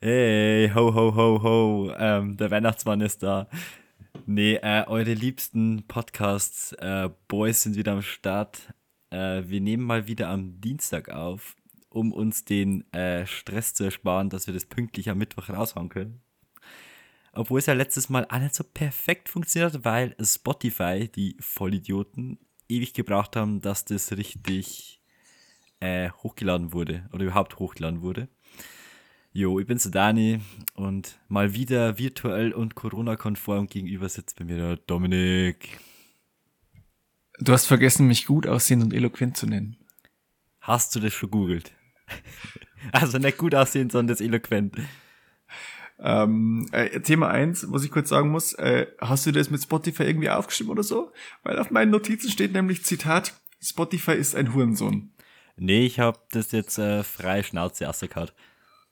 Hey, ho, ho, ho, ho. Ähm, der Weihnachtsmann ist da. Nee, äh, eure liebsten Podcasts, äh, Boys sind wieder am Start. Äh, wir nehmen mal wieder am Dienstag auf, um uns den äh, Stress zu ersparen, dass wir das pünktlich am Mittwoch raushauen können. Obwohl es ja letztes Mal nicht so perfekt funktioniert hat, weil Spotify, die Vollidioten, ewig gebraucht haben, dass das richtig äh, hochgeladen wurde oder überhaupt hochgeladen wurde. Jo, ich bin's der Dani und mal wieder virtuell und Corona-konform gegenüber sitzt bei mir der Dominik. Du hast vergessen, mich gut aussehend und eloquent zu nennen. Hast du das schon googelt? also nicht gut aussehend, sondern das eloquent. Ähm, äh, Thema eins, was ich kurz sagen muss, äh, hast du das mit Spotify irgendwie aufgeschrieben oder so? Weil auf meinen Notizen steht nämlich Zitat, Spotify ist ein Hurensohn. Nee, ich habe das jetzt äh, frei Schnauze rausgehauen.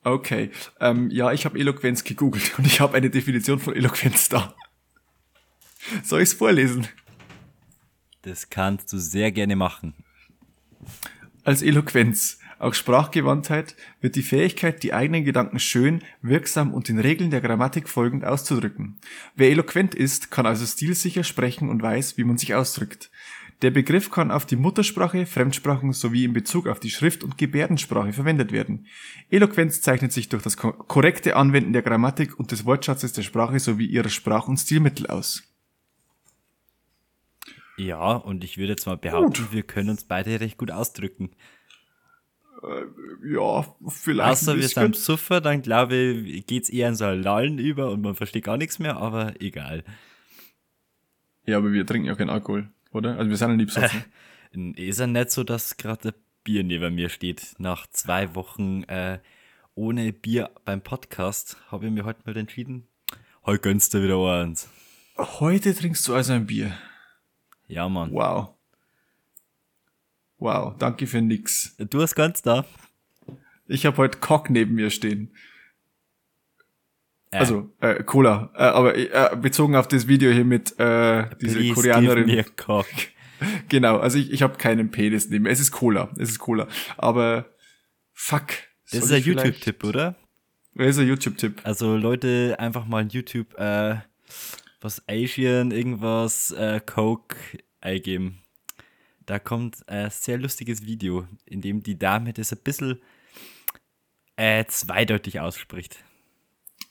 Okay, ähm, ja, ich habe Eloquenz gegoogelt und ich habe eine Definition von Eloquenz da. Soll ich's vorlesen? Das kannst du sehr gerne machen. Als Eloquenz, auch Sprachgewandtheit, wird die Fähigkeit, die eigenen Gedanken schön, wirksam und den Regeln der Grammatik folgend auszudrücken. Wer eloquent ist, kann also stilsicher sprechen und weiß, wie man sich ausdrückt. Der Begriff kann auf die Muttersprache, Fremdsprachen sowie in Bezug auf die Schrift- und Gebärdensprache verwendet werden. Eloquenz zeichnet sich durch das korrekte Anwenden der Grammatik und des Wortschatzes der Sprache sowie ihrer Sprach- und Stilmittel aus. Ja, und ich würde jetzt mal behaupten, gut. wir können uns beide recht gut ausdrücken. Äh, ja, vielleicht. Außer wir sind Suffer, dann glaube ich, geht's eher in so ein Lallen über und man versteht gar nichts mehr, aber egal. Ja, aber wir trinken ja keinen Alkohol oder? Also wir sind lieb besoffen. ist ja nicht so, dass gerade Bier neben mir steht. Nach zwei Wochen äh, ohne Bier beim Podcast habe ich mir heute mal entschieden, heute gönnst du wieder eins. Heute trinkst du also ein Bier? Ja, Mann. Wow. Wow, danke für nix. Du hast ganz da. Ich habe heute Cock neben mir stehen. Äh. Also, äh, Cola. Äh, aber äh, bezogen auf das Video hier mit äh, diese Please Koreanerin. Give me a cock. genau, also ich, ich habe keinen Penis neben mir. Es ist Cola. Es ist Cola. Aber fuck. Das ist ein YouTube-Tipp, oder? Das ist ein YouTube-Tipp. Also Leute, einfach mal in YouTube äh, was Asian, irgendwas, äh, Coke eingeben. Da kommt ein sehr lustiges Video, in dem die Dame das ein bisschen äh, zweideutig ausspricht.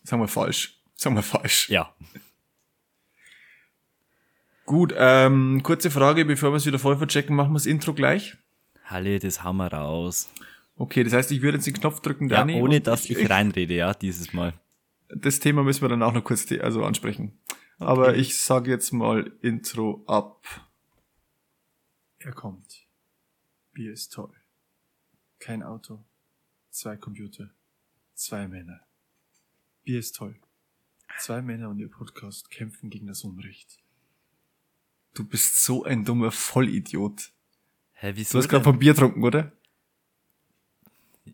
Sagen wir falsch. Sagen wir falsch. Ja. Gut, ähm, kurze Frage, bevor wir es wieder voll verchecken, machen wir das Intro gleich. Halle, das haben wir raus. Okay, das heißt, ich würde jetzt den Knopf drücken, Dani. Ja, ohne dass ich, ich reinrede, ja, dieses Mal. Das Thema müssen wir dann auch noch kurz also ansprechen. Okay. Aber ich sage jetzt mal Intro ab. Er kommt. Bier ist toll. Kein Auto. Zwei Computer. Zwei Männer. Bier ist toll. Zwei Männer und ihr Podcast kämpfen gegen das Unrecht. Du bist so ein dummer Vollidiot. Hä, wieso? Du hast gerade vom Bier getrunken, oder?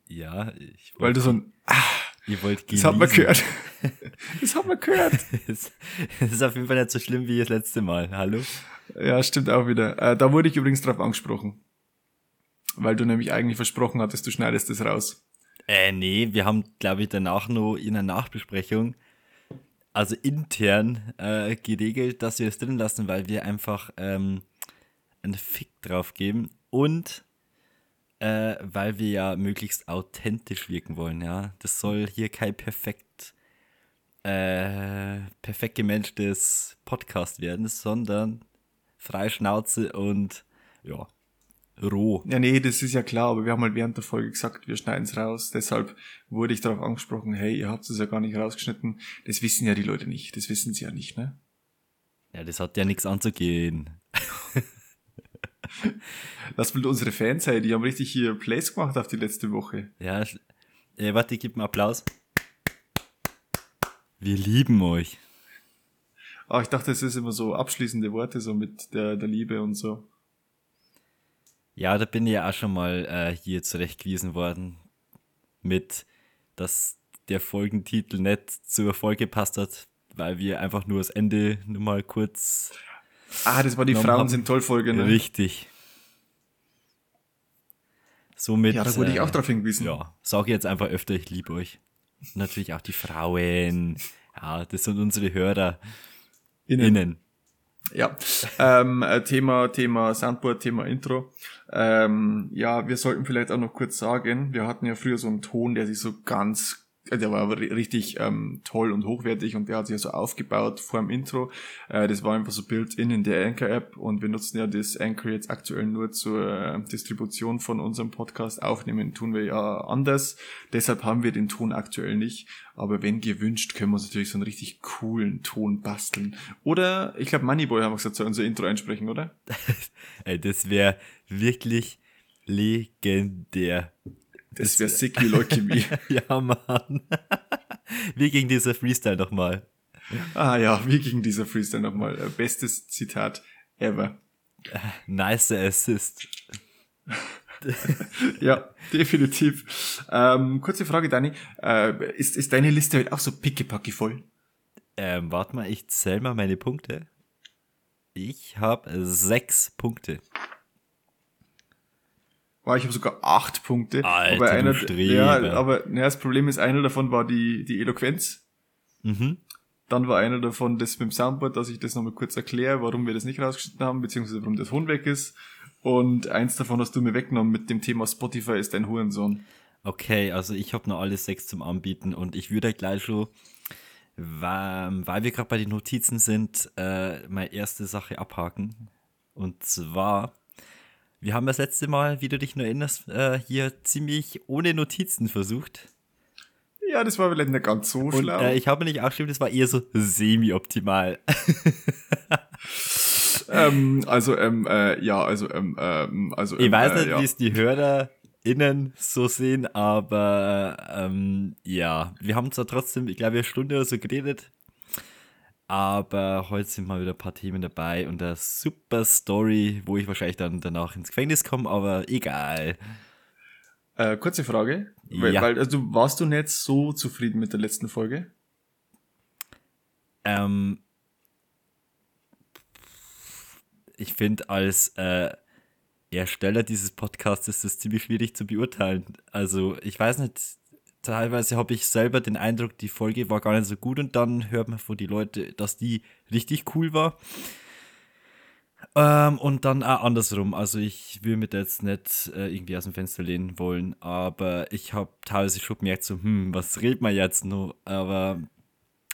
Ja, ich Weil du so ein ah, Ihr wollt genießen. Das haben wir gehört. das haben wir gehört. das ist auf jeden Fall nicht so schlimm wie das letzte Mal. Hallo? Ja, stimmt auch wieder. Äh, da wurde ich übrigens drauf angesprochen. Weil du nämlich eigentlich versprochen hattest, du schneidest das raus. Äh, nee, wir haben, glaube ich, danach nur in einer Nachbesprechung, also intern, äh, geregelt, dass wir es drin lassen, weil wir einfach ähm, einen Fick drauf geben und äh, weil wir ja möglichst authentisch wirken wollen, ja. Das soll hier kein perfekt, äh, perfekt gemanagtes Podcast werden, sondern freie Schnauze und ja, roh. Ja, nee, das ist ja klar, aber wir haben halt während der Folge gesagt, wir schneiden es raus. Deshalb wurde ich darauf angesprochen, hey, ihr habt es ja gar nicht rausgeschnitten. Das wissen ja die Leute nicht. Das wissen sie ja nicht, ne? Ja, das hat ja nichts anzugehen. Lass mal unsere Fans sein, die haben richtig hier Plays gemacht auf die letzte Woche. Ja, äh, warte, gib einen Applaus. Wir lieben euch. Ah, ich dachte, es ist immer so abschließende Worte, so mit der, der Liebe und so. Ja, da bin ich ja auch schon mal äh, hier zurechtgewiesen worden mit, dass der Folgentitel nicht zur Folge passt hat, weil wir einfach nur das Ende nur mal kurz. Ah, das war die Frauen haben. sind toll Folge, ne? Richtig. Somit. Ja, da wurde äh, ich auch drauf hingewiesen. Ja, sag jetzt einfach öfter, ich liebe euch. natürlich auch die Frauen. Ja, das sind unsere Hörer. Innen. Innen. Ja, ähm, äh, Thema, Thema Soundboard, Thema Intro. Ähm, ja, wir sollten vielleicht auch noch kurz sagen, wir hatten ja früher so einen Ton, der sich so ganz der war aber richtig ähm, toll und hochwertig und der hat sich ja so aufgebaut vor dem Intro. Äh, das war einfach so built-in in der Anchor-App und wir nutzen ja das Anchor jetzt aktuell nur zur äh, Distribution von unserem Podcast. Aufnehmen tun wir ja anders. Deshalb haben wir den Ton aktuell nicht. Aber wenn gewünscht, können wir uns natürlich so einen richtig coolen Ton basteln. Oder, ich glaube, Moneyboy haben wir gesagt, soll unser Intro einsprechen, oder? Ey, das wäre wirklich legendär. Das wäre sick wie Leukämie. ja, Mann. Wie ging dieser Freestyle nochmal? ah ja, wie ging dieser Freestyle nochmal? Äh, Bestes Zitat ever. Nice Assist. ja, definitiv. Ähm, kurze Frage, Dani. Äh, ist, ist deine Liste heute auch so pickepacki voll? Ähm, warte mal, ich zähl mal meine Punkte. Ich habe sechs Punkte. War ich habe sogar acht Punkte. Alter, aber einer, ja, aber ja, das Problem ist, einer davon war die, die Eloquenz. Mhm. Dann war einer davon das mit dem Soundboard, dass ich das nochmal kurz erkläre, warum wir das nicht rausgeschnitten haben, beziehungsweise warum der Ton weg ist. Und eins davon hast du mir weggenommen mit dem Thema Spotify ist dein Hurensohn. Okay, also ich habe noch alle sechs zum Anbieten und ich würde gleich schon, weil, weil wir gerade bei den Notizen sind, äh, meine erste Sache abhaken. Und zwar, wir haben das letzte Mal, wie du dich nur erinnerst, äh, hier ziemlich ohne Notizen versucht. Ja, das war vielleicht nicht ganz so Und schlau. äh, ich habe mir nicht aufgeschrieben, das war eher so semi-optimal. ähm, also, ähm, äh, ja, also, ähm, ähm, also, Ich ähm, weiß äh, nicht, ja. wie es die HörerInnen so sehen, aber ähm, ja, wir haben zwar trotzdem, ich glaube, eine Stunde oder so geredet, aber heute sind mal wieder ein paar Themen dabei und eine super Story, wo ich wahrscheinlich dann danach ins Gefängnis komme, aber egal. Äh, kurze Frage. Weil, Ja. weil also, warst du nicht so zufrieden mit der letzten Folge? Ähm, ich finde, als äh, Ersteller dieses Podcasts ist es ziemlich schwierig zu beurteilen. Also, ich weiß nicht, teilweise habe ich selber den Eindruck, die Folge war gar nicht so gut und dann hört man von die Leute, dass die richtig cool war. Ähm, und dann auch andersrum. Also, ich will mir da jetzt nicht äh, irgendwie aus dem Fenster lehnen wollen, aber ich habe teilweise schon gemerkt, so, hm, was redet man jetzt noch? Aber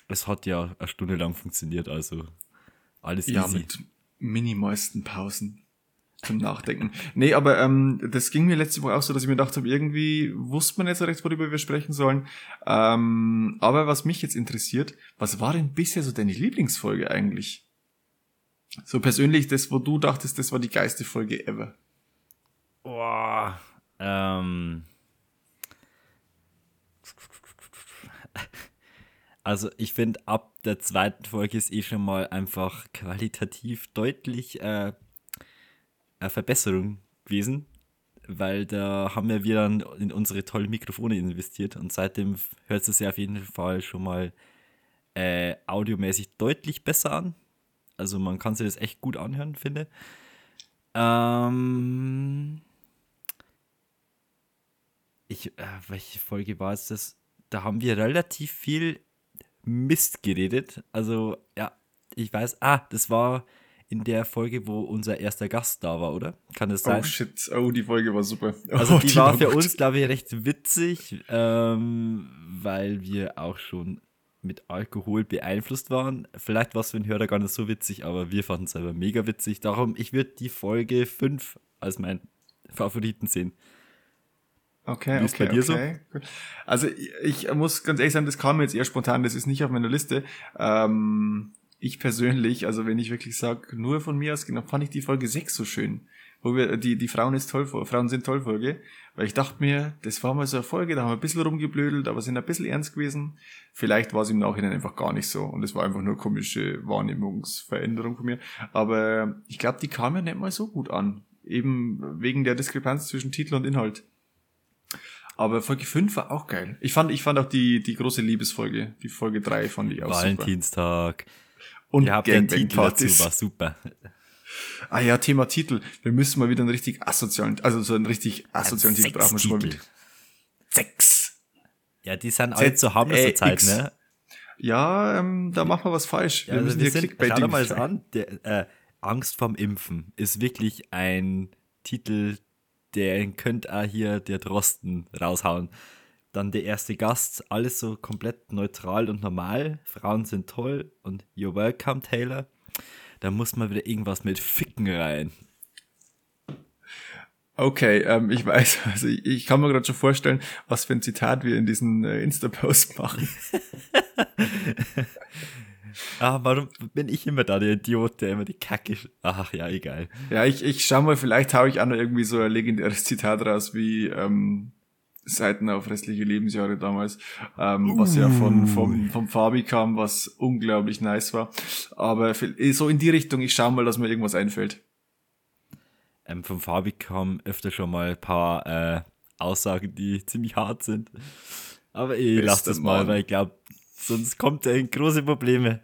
es hat ja eine Stunde lang funktioniert, also alles Ja, easy. mit minimalsten Pausen zum Nachdenken. nee, aber ähm, das ging mir letzte Woche auch so, dass ich mir gedacht habe, irgendwie wusste man so recht, worüber wir sprechen sollen. Ähm, aber was mich jetzt interessiert, was war denn bisher so deine Lieblingsfolge eigentlich? So persönlich das, wo du dachtest, das war die geilste Folge ever. Boah, ähm. Also ich finde, ab der zweiten Folge ist eh schon mal einfach qualitativ deutlich äh, eine Verbesserung gewesen, weil da haben wir wieder in unsere tollen Mikrofone investiert und seitdem hört es sich auf jeden Fall schon mal äh, audiomäßig deutlich besser an. Also man kann sich das echt gut anhören, finde. Ähm, ich, äh, welche Folge war es das? Da haben wir relativ viel Mist geredet. Also, ja, ich weiß, ah, das war in der Folge, wo unser erster Gast da war, oder? Kann das sein? Oh shit, oh, die Folge war super. Also oh, die, war für gut. uns, glaube ich, recht witzig, ähm, weil wir auch schon mit Alkohol beeinflusst waren. Vielleicht war es für den Hörer gar nicht so witzig, aber wir fanden es selber mega witzig. Darum, ich würde die Folge 5 als mein Favoriten sehen. Okay, Wie ist okay, bei dir so? okay. Gut. Also ich, ich muss ganz ehrlich sagen, das kam mir jetzt eher spontan, das ist nicht auf meiner Liste. Ähm, ich persönlich, also wenn ich wirklich sage, nur von mir aus, genau, fand ich die Folge 6 so schön. Wo wir, die, die Frauen ist toll, Frauen sind toll Folge. Weil ich dachte mir, das war mal so eine Folge, da haben wir ein bisschen rumgeblödelt, aber sind ein bisschen ernst gewesen. Vielleicht war es im Nachhinein einfach gar nicht so. Und es war einfach nur komische Wahrnehmungsveränderung von mir. Aber ich glaube, die kam ja nicht mal so gut an. Eben wegen der Diskrepanz zwischen Titel und Inhalt. Aber Folge 5 war auch geil. Ich fand, ich fand auch die, die große Liebesfolge, die Folge 3 fand ich auch super. Und Ihr habt den Titel dazu, war super. Ah ja, Thema Titel. Wir müssen mal wieder einen richtig asozialen, also so einen richtig asozialen Titel brauchen wir schon mal mit. Sex. Ja, die sind alle zu zur Zeit, ne? Ja, ähm, da machen wir was falsch. Wir Ja, also müssen wir hier sind, schau dir mal das an. Der, äh, Angst vorm Impfen ist wirklich ein Titel, der könnte auch hier der Drosten raushauen. Dann der erste Gast, alles so komplett neutral und normal. Frauen sind toll und you're welcome, Taylor. Da muss mal wieder irgendwas mit Ficken rein. Okay, ähm, ich weiß, also ich, ich kann mir gerade schon vorstellen, was für ein Zitat wir in diesen äh, Insta-Post machen. Ah, warum bin ich immer da der Idiot, der immer die Kacke. Ach ja, egal. Ja, ich, ich schau mal, vielleicht hau ich auch noch irgendwie so ein legendäres Zitat raus, wie ähm, Seiten auf restliche Lebensjahre damals, ähm, was ja von, vom, vom Fabi kam, was unglaublich nice war. Aber für- so in die Richtung, ich schau mal, dass mir irgendwas einfällt. Ähm, vom Fabi kamen öfter schon mal ein paar äh, Aussagen, die ziemlich hart sind. Aber ich Bester lasse das mal, Mann. weil ich glaube, sonst kommt er in große Probleme.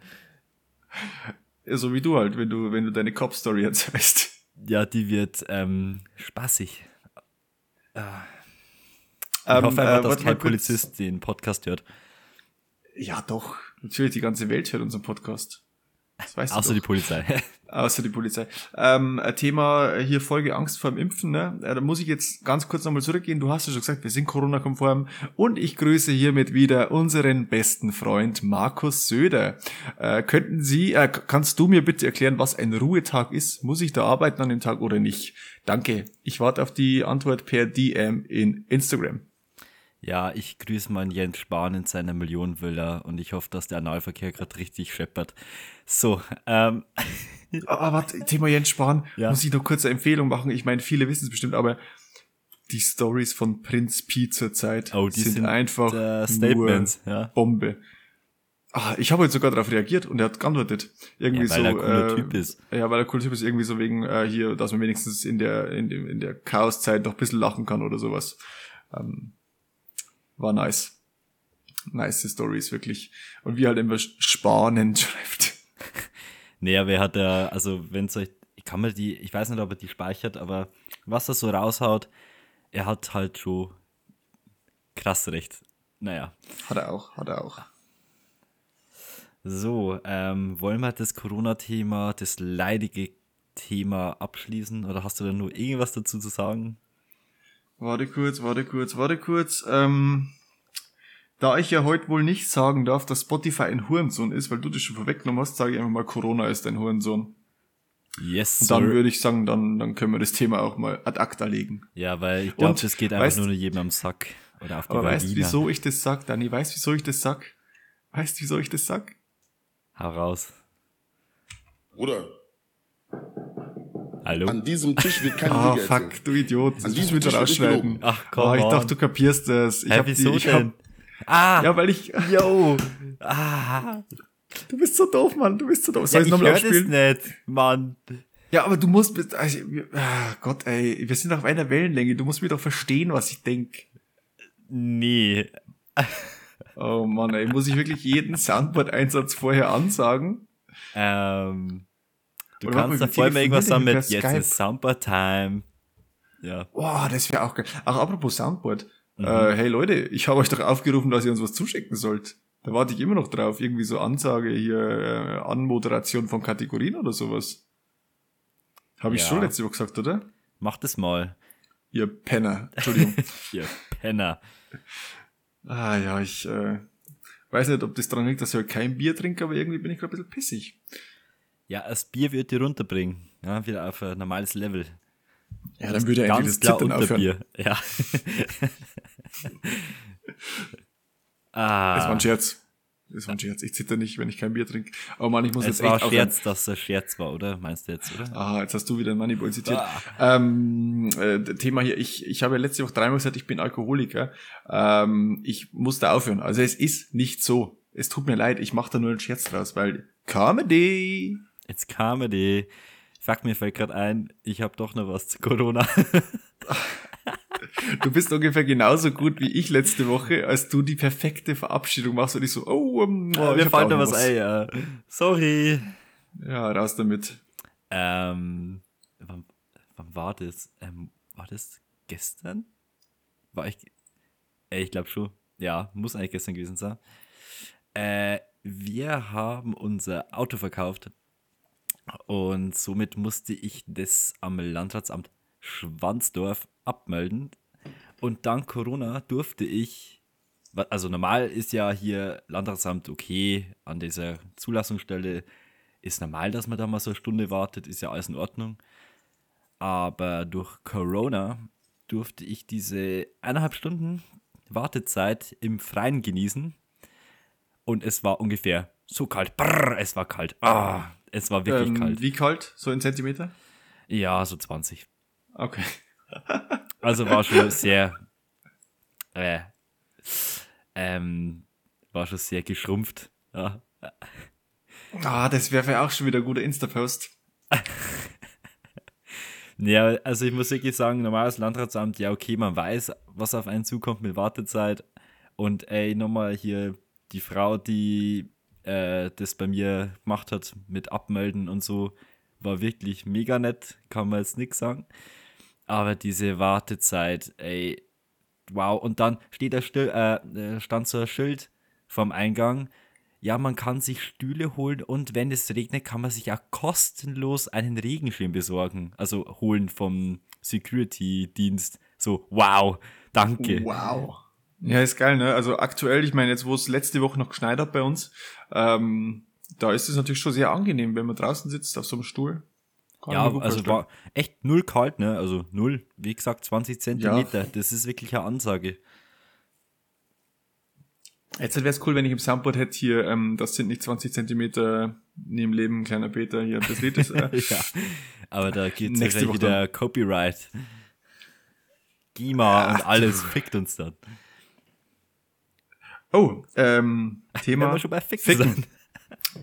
Ja, so wie du halt, wenn du, wenn du deine Cop-Story erzählst. Ja, die wird ähm, spaßig. Ich Ähm, hoffe einfach, äh, dass warte kein. Polizist den Podcast hört. Ja, doch. Natürlich, die ganze Welt hört unseren Podcast. Das weißt Außer du die doch. Polizei. Außer die Polizei. Ähm, ein Thema hier Folge Angst vor dem Impfen, ne? Äh, Da muss ich jetzt ganz kurz nochmal zurückgehen. Du hast ja schon gesagt, wir sind Corona-konform. Und ich grüße hiermit wieder unseren besten Freund Markus Söder. Äh, könnten Sie, äh, kannst du mir bitte erklären, was ein Ruhetag ist? Muss ich da arbeiten an dem Tag oder nicht? Danke. Ich warte auf die Antwort per DM in Instagram. Ja, ich grüße meinen Jens Spahn in seiner Millionenvilla und ich hoffe, dass der Analverkehr gerade richtig scheppert. So, ähm, Ah, warte, Thema Jens Spahn, Ja. muss ich noch kurz eine Empfehlung machen. Ich meine, viele wissen es bestimmt, aber die Stories von Prinz Pi zur Zeit oh, die sind, einfach äh, Statements, nur ja. Bombe. Ah, ich habe jetzt sogar darauf reagiert und er hat geantwortet. Irgendwie Ja, weil so, er ein cooler äh, Typ ist. Ja, weil er cooler Typ ist, irgendwie so wegen äh, hier, dass man wenigstens in der in, dem, in der Chaoszeit noch ein bisschen lachen kann oder sowas. Ähm, war nice. Nice Stories, wirklich. Und wie halt immer spannend schreibt. Nee, aber er hat ja, also wenn es euch, ich kann mir die, ich weiß nicht, ob er die speichert, aber was er so raushaut, er hat halt schon krass recht. Naja. Hat er auch, hat er auch. So, ähm, wollen wir das Corona-Thema, das leidige Thema abschließen oder hast du da nur irgendwas dazu zu sagen? Warte kurz, warte kurz, warte kurz. Ähm, da ich ja heute wohl nicht sagen darf, dass Spotify ein Hurensohn ist, weil du das schon vorweggenommen hast, sage ich einfach mal, Corona ist ein Hurensohn. Yes, Und dann sir. würde ich sagen, dann, dann können wir das Thema auch mal ad acta legen. Ja, weil ich glaube, das geht einfach weißt- nur jedem am Sack oder auf die Aber weißt du, wieso ich das sag, Dani? Weißt du, wieso ich das sag? Weißt du, wieso ich das sag? Hau raus. Bruder, Hallo? an diesem Tisch wird kein Ah, Lüge fuck, du Idiot. An musst diesem Tisch rausschneiden. Ach komm, Ah, ich on. dachte, du kapierst das. Ich Hä, hab wieso die, ich denn? Hab, ah, ja, weil ich, yo. Ah, du bist so doof, Mann, du bist so doof. ja, Soll ich ich nochmal das aufspielen? nicht, Mann. Ja, aber du musst, also, ah, Gott, ey, wir sind auf einer Wellenlänge. Du musst mir doch verstehen, was ich denk. Nee. Oh Mann, ey, muss ich wirklich jeden Soundboard-Einsatz vorher ansagen? Ähm, du Oder kannst da vorher mal irgendwas sagen mit jetzt ist Soundbar-Time. Ja. Boah, das wäre auch geil. Ach, apropos Soundboard. Mhm. Äh, hey Leute, ich habe euch doch aufgerufen, dass ihr uns was zuschicken sollt. Da warte ich immer noch drauf. Irgendwie so Ansage hier, äh, Anmoderation von Kategorien oder sowas. Habe ich Ja. schon letzte Woche gesagt, oder? Mach das mal. Ihr Penner. Entschuldigung. Ihr Penner. ah ja, ich äh, weiß nicht, ob das dran liegt, dass ich heute kein Bier trinke, aber irgendwie bin ich gerade ein bisschen pissig. Ja, das Bier wird dir runterbringen. Ja, wieder auf ein normales Level. Ja, dann würde er Ganz endlich das klar Zittern unter aufhören. Bier. Ja. Das war ah, ein Scherz. Das war ein Scherz. Ich zitter nicht, wenn ich kein Bier trinke. Oh Mann, ich muss es jetzt war echt ein aufhören. Scherz, dass es ein Scherz war, oder? Meinst du jetzt, oder? Ah, jetzt hast du wieder ein Moneyboy zitiert. Ah. Ähm, äh, Thema hier, ich, ich habe ja letzte Woche dreimal gesagt, ich bin Alkoholiker. Ähm, ich musste aufhören. Also es ist nicht so. Es tut mir leid, ich mache da nur einen Scherz draus, weil Comedy. Jetzt kam die. Fuck, mir fällt gerade ein, ich habe doch noch was zu Corona. Du bist ungefähr genauso gut wie ich letzte Woche, als du die perfekte Verabschiedung machst und ich so, oh, um, oh ich mir fällt noch was ein, ja. Sorry. Ja, raus damit. Ähm, wann, wann war das? Ähm, war das gestern? War ich. Ey, ich glaube schon. Ja, muss eigentlich gestern gewesen sein. Äh, wir haben unser Auto verkauft und somit musste ich das am Landratsamt Schwanzdorf abmelden. Und dank Corona durfte ich, also normal ist ja hier Landratsamt okay, an dieser Zulassungsstelle ist normal, dass man da mal so eine Stunde wartet, ist ja alles in Ordnung. Aber durch Corona durfte ich diese eineinhalb Stunden Wartezeit im Freien genießen. Und es war ungefähr so kalt. Brrr, es war kalt. Ah, es war wirklich Ähm, kalt. Wie kalt? So in Zentimeter? Ja, so 20. Okay. Also war schon sehr, äh, ähm, war schon sehr geschrumpft. Ja. Ah, das wäre auch schon wieder ein guter Insta-Post. ja, also ich muss wirklich sagen, normales Landratsamt, ja okay, man weiß, was auf einen zukommt mit Wartezeit. Und ey, nochmal hier die Frau, die äh, das bei mir gemacht hat mit Abmelden und so, war wirklich mega nett, kann man jetzt nichts sagen. Aber diese Wartezeit, ey, wow. Und dann steht da still, äh, äh, stand so ein Schild vom Eingang. Ja, man kann sich Stühle holen und wenn es regnet, kann man sich auch kostenlos einen Regenschirm besorgen. Also holen vom Security-Dienst. So, wow, danke. Wow. Ja, ist geil, ne? Also aktuell, ich meine, jetzt wo es letzte Woche noch geschneit hat bei uns, ähm, da ist es natürlich schon sehr angenehm, wenn man draußen sitzt auf so einem Stuhl. Kann Ja, also vorstellen. war echt null kalt, ne? Also null, wie gesagt, 20 Zentimeter. Das ist wirklich eine Ansage. Jetzt wäre es cool, wenn ich im Soundboard hätte hier, ähm, das sind nicht 20 Zentimeter neben Leben, kleiner Peter, hier, das Lied ist, äh, ja. Aber da geht Woche wieder Copyright. GIMA und Ach, alles fickt uns dann. Oh, ähm, Wenn Thema. wir schon bei Ficken, Ficken. sind.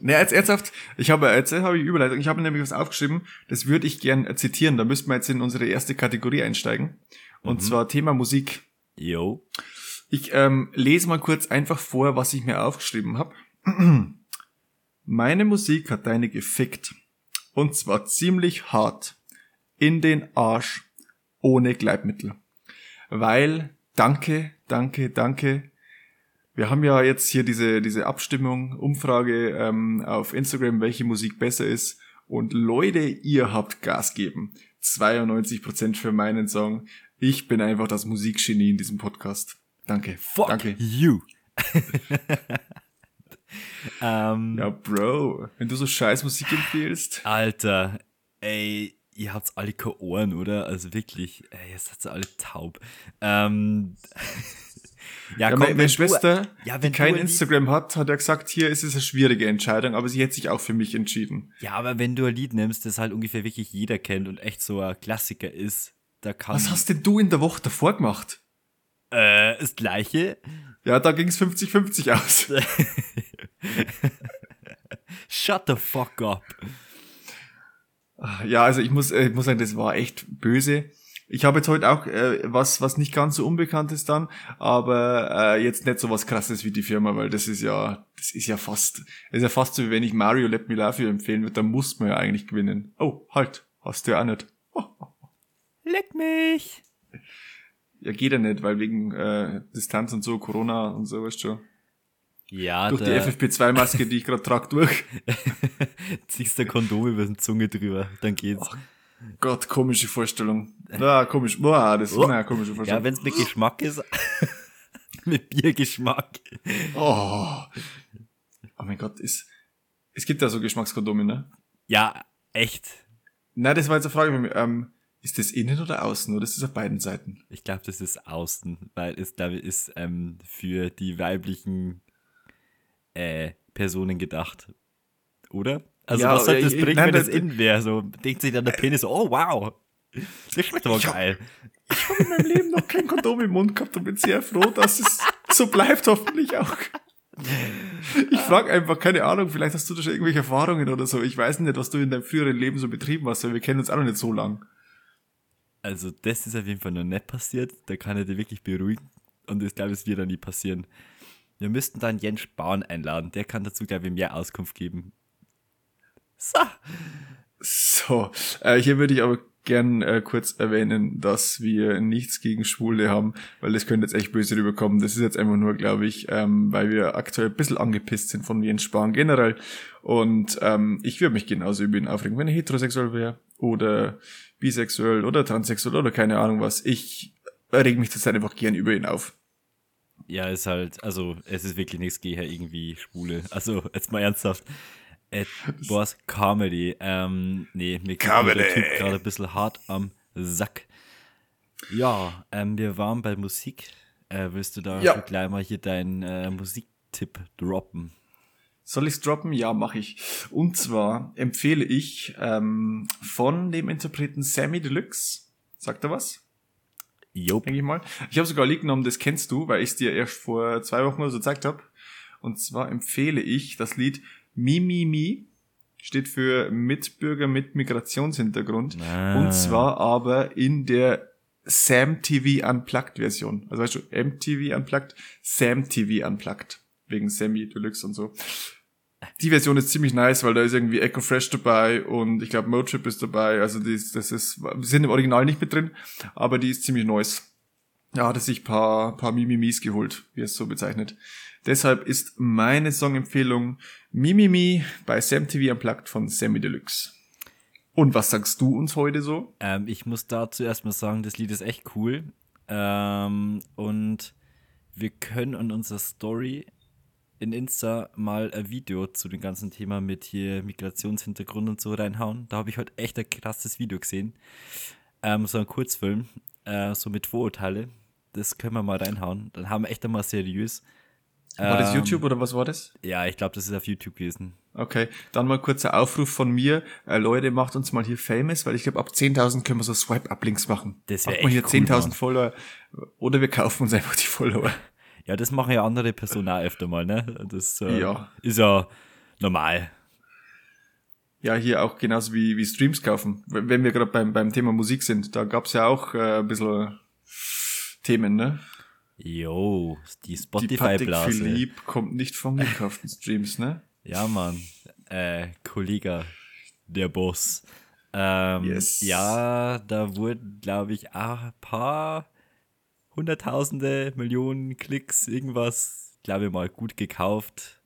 Ne, jetzt ernsthaft, ich habe, jetzt habe ich Überleitung, ich habe nämlich was aufgeschrieben, das würde ich gern äh, zitieren, da müssten wir jetzt in unsere erste Kategorie einsteigen. Und zwar Thema Musik. Jo. Ich ähm, lese mal kurz einfach vor, was ich mir aufgeschrieben habe. Meine Musik hat deine gefickt. Und zwar ziemlich hart. In den Arsch. Ohne Gleitmittel. Weil, danke, danke, danke. Wir haben ja jetzt hier diese, diese Abstimmung, Umfrage ähm, auf Instagram, welche Musik besser ist. Und Leute, ihr habt Gas geben. 92% für meinen Song. Ich bin einfach das Musikgenie in diesem Podcast. Danke. Fuck Danke. you. ähm, Ja, Bro, wenn du so scheiß Musik empfiehlst. Alter, ey, ihr habt's alle keine Ohren, oder? Also wirklich, ey, ihr seid alle taub. Ähm, ja, Ja, komm, meine, wenn meine du- Schwester, ja, die wenn du kein Instagram hat, hat ja gesagt, hier ist es eine schwierige Entscheidung, aber sie hätte sich auch für mich entschieden. Ja, aber wenn du ein Lied nimmst, das halt ungefähr wirklich jeder kennt und echt so ein Klassiker ist, da kann Was hast denn du in der Woche davor gemacht? äh, das gleiche. Ja, da ging es 50-50 aus. Shut the fuck up. Ja, also ich muss, äh, ich muss sagen, das war echt böse. Ich habe jetzt heute auch äh, was, was nicht ganz so unbekannt ist dann, aber äh, jetzt nicht so was krasses wie die Firma, weil das ist ja, das ist ja fast, das ist ja fast so, wie wenn ich Mario Let Me Love You empfehlen würde, dann muss man ja eigentlich gewinnen. Oh, halt, hast du ja auch nicht. Leck mich. Ja, geht ja nicht, weil wegen äh, Distanz und so, Corona und so, weißt du schon. Ja, Durch die da FFP2-Maske, die ich gerade trage, durch. ziehst du Kondom über den Zunge drüber, dann geht's. Gott, komische Vorstellung. Ja, komisch. Boah, das ist Oh. eine komische Ja, Vorstellung. wenn's mit Geschmack ist. mit Biergeschmack. oh. oh mein Gott, ist, es gibt ja so Geschmackskondome, ne? Ja, echt. Na, das war jetzt eine Frage mir. Ähm, ist das innen oder außen oder ist das auf beiden Seiten? Ich glaube, das ist außen, weil es, glaube ich, ist ähm, für die weiblichen äh, Personen gedacht. Oder? Also, Ja, was soll äh, das ich- bringen, wenn das das- innen wäre? So, denkt sich dann der Penis so, oh wow, das schmeckt aber Ich geil. Ich habe in meinem Leben noch kein Kondom im Mund gehabt und bin sehr froh, dass es so bleibt, hoffentlich auch. Ich frage einfach, keine Ahnung, vielleicht hast du da schon irgendwelche Erfahrungen oder so. Ich weiß nicht, was du in deinem früheren Leben so betrieben hast, weil wir kennen uns auch noch nicht so lang. Also, das ist auf jeden Fall noch nicht passiert. Da kann ich dir wirklich beruhigen. Und ich glaube, es wird dann nie passieren. Wir müssten dann Jens Spahn einladen. Der kann dazu, glaube ich, mehr Auskunft geben. So. So, äh, hier würde ich aber gern äh, kurz erwähnen, dass wir nichts gegen Schwule haben, weil das könnte jetzt echt böse rüberkommen. Das ist jetzt einfach nur, glaube ich, ähm, weil wir aktuell ein bisschen angepisst sind von Jens Spahn generell. Und ähm, ich würde mich genauso über ihn aufregen, wenn er heterosexuell wäre oder bisexuell oder transsexuell oder keine Ahnung was. Ich reg mich das einfach gern über ihn auf. Ja, ist halt, also es ist wirklich nichts gegen irgendwie Schwule. Also jetzt mal ernsthaft. It was Comedy. Ähm, nee, mir geht der Typ gerade ein bisschen hart am Sack. Ja, ähm, wir waren bei Musik. Äh, willst du da Ja. gleich mal hier deinen äh, Musiktipp droppen? Soll ich's droppen? Ja, mache ich. Und zwar empfehle ich ähm, von dem Interpreten Sammy Deluxe. Sagt er was? Job. denke ich mal. Ich habe sogar liegen genommen, das kennst du, weil ich es dir erst vor zwei Wochen oder so gezeigt habe. Und zwar empfehle ich das Lied Mimi Mi. Steht für Mitbürger mit Migrationshintergrund. Ah. Und zwar aber in der Sam TV Unplugged Version. Also weißt du, MTV Unplugged, Sam TV Unplugged. Wegen Sammy Deluxe und so. Die Version ist ziemlich nice, weil da ist irgendwie Echo Fresh dabei und ich glaube Motrip ist dabei. Also die ist, das ist, sind im Original nicht mit drin, aber die ist ziemlich nice. Ja, hat er sich paar, paar Mimimis geholt, wie er es so bezeichnet. Deshalb ist meine Songempfehlung Mimimi bei Sam TV Unplugged von Sammy Deluxe. Und was sagst du uns heute so? Ähm, ich muss dazu erstmal sagen, das Lied ist echt cool. Ähm, und wir können in unserer Story in Insta mal ein Video zu dem ganzen Thema mit hier Migrationshintergrund und so reinhauen. Da habe ich heute echt ein krasses Video gesehen. Ähm, so ein Kurzfilm, äh, so mit Vorurteile. Das können wir mal reinhauen. Dann haben wir echt einmal seriös. War das Ähm, YouTube oder was war das? Ja, ich glaube, das ist auf YouTube gewesen. Okay, dann mal kurzer Aufruf von mir. Äh, Leute, macht uns mal hier famous, weil ich glaube, ab 10.000 können wir so Swipe-Up-Links machen. Das wär Macht mal hier echt cool, 10.000 Mann. Follower oder wir kaufen uns einfach die Follower. Ja, das machen ja andere Personen auch öfter mal, ne? Das äh, Ja. ist ja normal. Ja, hier auch genauso wie, wie Streams kaufen. Wenn wenn wir gerade beim, beim Thema Musik sind, da gab's ja auch äh, ein bisschen Themen, ne? Jo, die Die Spotify-Blase. Philipp kommt nicht von gekauften Streams, ne? Ja, Mann. Äh, Kollege, der Boss. Ähm, Yes. Ja, da wurden, glaube ich, ein paar hunderttausende, Millionen Klicks, irgendwas, glaube ich mal, gut gekauft,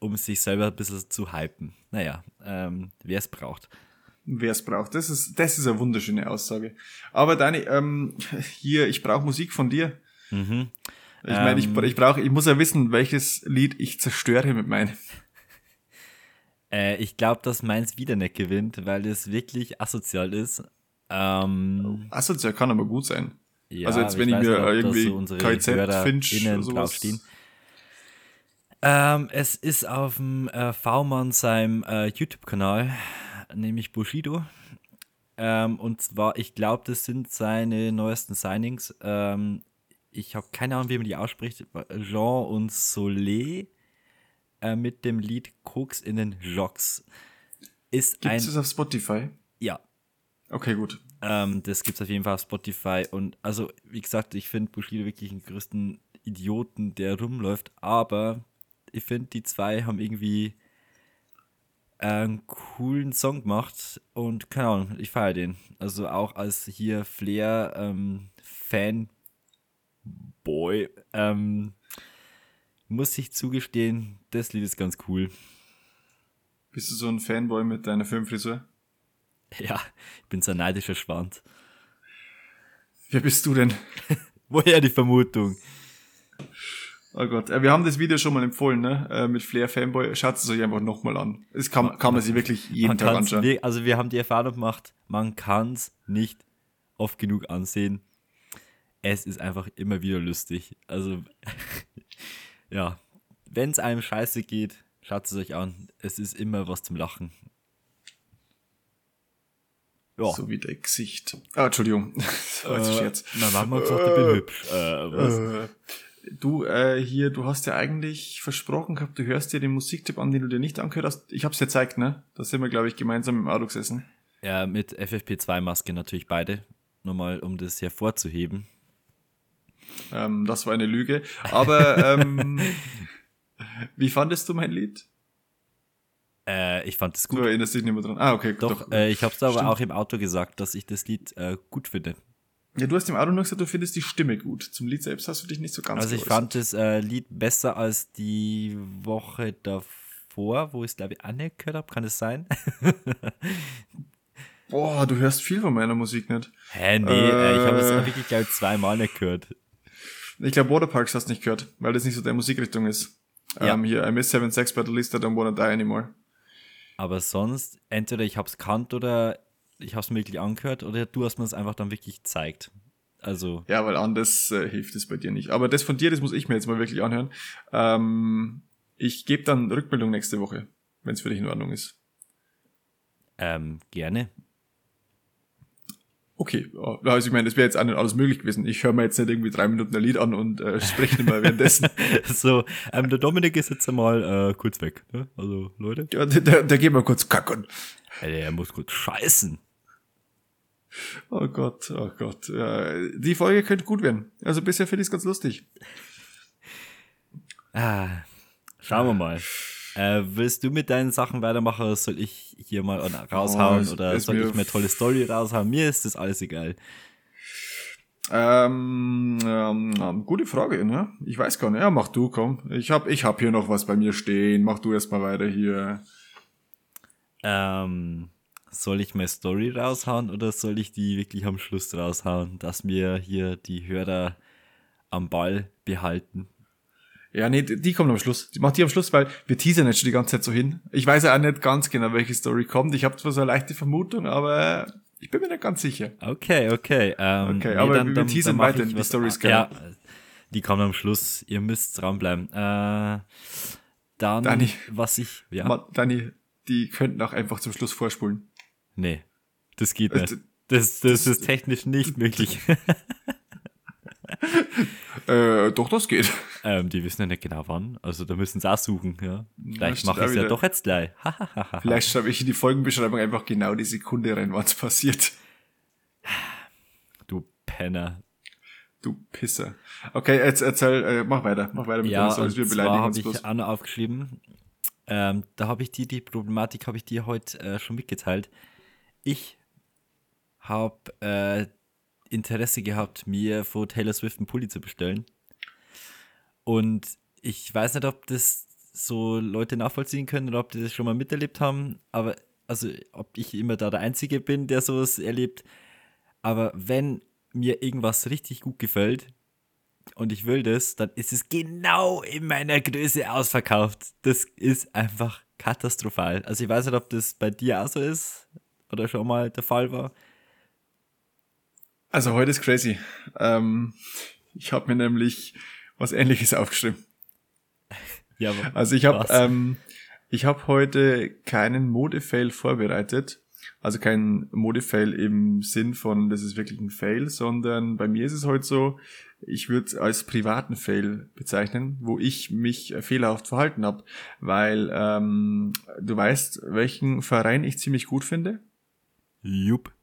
um sich selber ein bisschen zu hypen. Naja, ähm, wer es braucht. Wer es braucht. Das ist, das ist eine wunderschöne Aussage. Aber Dani, ähm, hier, ich brauche Musik von dir. Mhm. Ich meine, ich, Ähm. ich brauche, ich muss ja wissen, welches Lied ich zerstöre mit meinem. Äh, ich glaube, dass meins wieder nicht gewinnt, weil es wirklich asozial ist. Ähm, Asozial kann aber gut sein. Ja, also jetzt, wenn ich weiß mir irgendwie unsere KZ, Finch oder sowas-. Ähm, es ist auf dem äh, V-Mann seinem äh, YouTube-Kanal, nämlich Bushido. Ähm, und zwar, ich glaube, das sind seine neuesten Signings. Ähm, ich habe keine Ahnung, wie man die ausspricht. Jean und Soleil äh, mit dem Lied Koks in den Jocks. Ist Gibt es auf Spotify? Ja, Okay, gut. ähm, das gibt's auf jeden Fall auf Spotify. Und also, wie gesagt, ich finde Bushido wirklich den größten Idioten, der rumläuft. Aber ich finde, die zwei haben irgendwie einen coolen Song gemacht. Und keine Ahnung, ich feiere den. Also auch als hier Flair ähm, Fanboy ähm, muss ich zugestehen, das Lied ist ganz cool. Bist du so ein Fanboy mit deiner Filmfrisur? Ja, ich bin so ein neidischer Schwand. Wer bist du denn? Woher die Vermutung? Oh Gott, äh, wir haben das Video schon mal empfohlen, ne? Äh, Mit Flair Fanboy. Schaut es euch einfach nochmal an. Es kann, kann man sich wirklich jeden man Tag anschauen. also wir haben die Erfahrung gemacht, man kann es nicht oft genug ansehen. Es ist einfach immer wieder lustig. Also, ja, wenn es einem scheiße geht, schaut es euch an. Es ist immer was zum Lachen. Ja, So wie dein Gesicht. Ah, Entschuldigung. Das war jetzt ein Scherz. na, haben mal gesagt, ich bin hübsch. Äh, was? Äh, du, äh, hier, du hast ja eigentlich versprochen gehabt, du hörst dir den Musiktipp an, den du dir nicht angehört hast. Ich hab's dir gezeigt, ne? Da sind wir, glaube ich, gemeinsam im Auto gesessen. Ja, mit FFP2-Maske natürlich beide. Nur mal, um das hervorzuheben. Ähm, das war eine Lüge. Aber ähm, wie fandest du mein Lied? Äh, ich fand es Du gut. erinnerst dich nicht mehr dran. Ah, okay. Doch, äh, ich habe es aber Stimmt. auch im Auto gesagt, dass ich das Lied äh, gut finde. Ja, du hast im Auto nur gesagt, du findest die Stimme gut. Zum Lied selbst hast du dich nicht so ganz Also ich geäußert. fand das äh, Lied besser als die Woche davor, wo ich es glaube ich nicht gehört habe. Kann es sein? Boah, du hörst viel von meiner Musik nicht. Hä, nee, äh, ich habe es Äh. wirklich glaube ich zweimal nicht gehört. Ich glaube, Waterparks hast du nicht gehört, weil das nicht so deine Musikrichtung ist. Ja. Ähm, hier, I miss seven sex but at least I don't wanna die anymore. Aber sonst, entweder ich habe es kannt oder ich habe es mir wirklich angehört oder du hast mir es einfach dann wirklich gezeigt. Also, Ja, weil anders äh, hilft es bei dir nicht. Aber das von dir, das muss ich mir jetzt mal wirklich anhören. Ähm, ich gebe dann Rückmeldung nächste Woche, wenn es für dich in Ordnung ist. ähm, gerne. Okay, ja, also ich meine, das wäre jetzt auch nicht alles möglich gewesen. Ich höre mir jetzt nicht irgendwie drei Minuten ein Lied an und äh, spreche nicht mehr währenddessen. so, ähm, der Dominik ist jetzt einmal äh, kurz weg. Ne? Also, Leute, Ja, der, der, der geht mal kurz kacken. äh, er muss kurz scheißen. Oh Gott, oh Gott. Ja, die Folge könnte gut werden. Also bisher finde ich es ganz lustig. Ah, schauen wir mal. Äh, willst du mit deinen Sachen weitermachen oder soll ich hier mal an- raushauen Oh, oder soll ich mir eine tolle Story raushauen? Mir ist das alles egal. Ähm, ähm, ähm, gute Frage, ne? Ich weiß gar nicht. Ja, mach du, komm. Ich hab, ich hab hier noch was bei mir stehen. Mach du erst mal weiter hier. Ähm, soll ich meine Story raushauen oder soll ich die wirklich am Schluss raushauen, dass mir hier die Hörer am Ball behalten? Ja, nee, die kommt am Schluss. Die macht die am Schluss, weil wir teasern jetzt schon die ganze Zeit so hin. Ich weiß ja auch nicht ganz genau, welche Story kommt. Ich habe zwar so eine leichte Vermutung, aber ich bin mir nicht ganz sicher. Okay, okay. Ähm, Okay, aber wir teasern mach weiter die was- Storys Ja, gerne. die kommen am Schluss. Ihr müsst dranbleiben. Äh, dann, Dani. was ich, ja, Dani, die könnten auch einfach zum Schluss vorspulen. nee, das geht Äh, nicht. d- Das, das ist technisch nicht möglich. Äh, doch, das geht. ähm, die wissen ja nicht genau wann. Also da müssen sie auch suchen, ja. Vielleicht mache ich es ja doch jetzt gleich. Vielleicht schreibe ich in die Folgenbeschreibung einfach genau die Sekunde rein, was passiert. du Penner. Du Pisser. Okay, jetzt erzähl, äh, mach weiter, mach weiter mit Ja, Storys, und wir beleidigen habe uns ich auch noch aufgeschrieben. Ähm, da habe ich dir die Problematik habe ich dir heute äh, schon mitgeteilt. Ich habe äh, Interesse gehabt, mir von Taylor Swift einen Pulli zu bestellen. Und ich weiß nicht, ob das so Leute nachvollziehen können oder ob die das schon mal miterlebt haben, aber also ob ich immer da der Einzige bin, der sowas erlebt. Aber wenn mir irgendwas richtig gut gefällt, und ich will das, dann ist es genau in meiner Größe ausverkauft. Das ist einfach katastrophal. Also ich weiß nicht, ob das bei dir auch so ist oder schon mal der Fall war. Also heute ist crazy. Ähm, ich habe mir nämlich was ähnliches aufgeschrieben. Ja, Also ich habe ähm, ich habe heute keinen Modefail vorbereitet. Also kein Modefail im Sinn von, das ist wirklich ein Fail, sondern bei mir ist es heute so, ich würde es als privaten Fail bezeichnen, wo ich mich fehlerhaft verhalten habe. Weil ähm, du weißt, welchen Verein ich ziemlich gut finde? Jupp.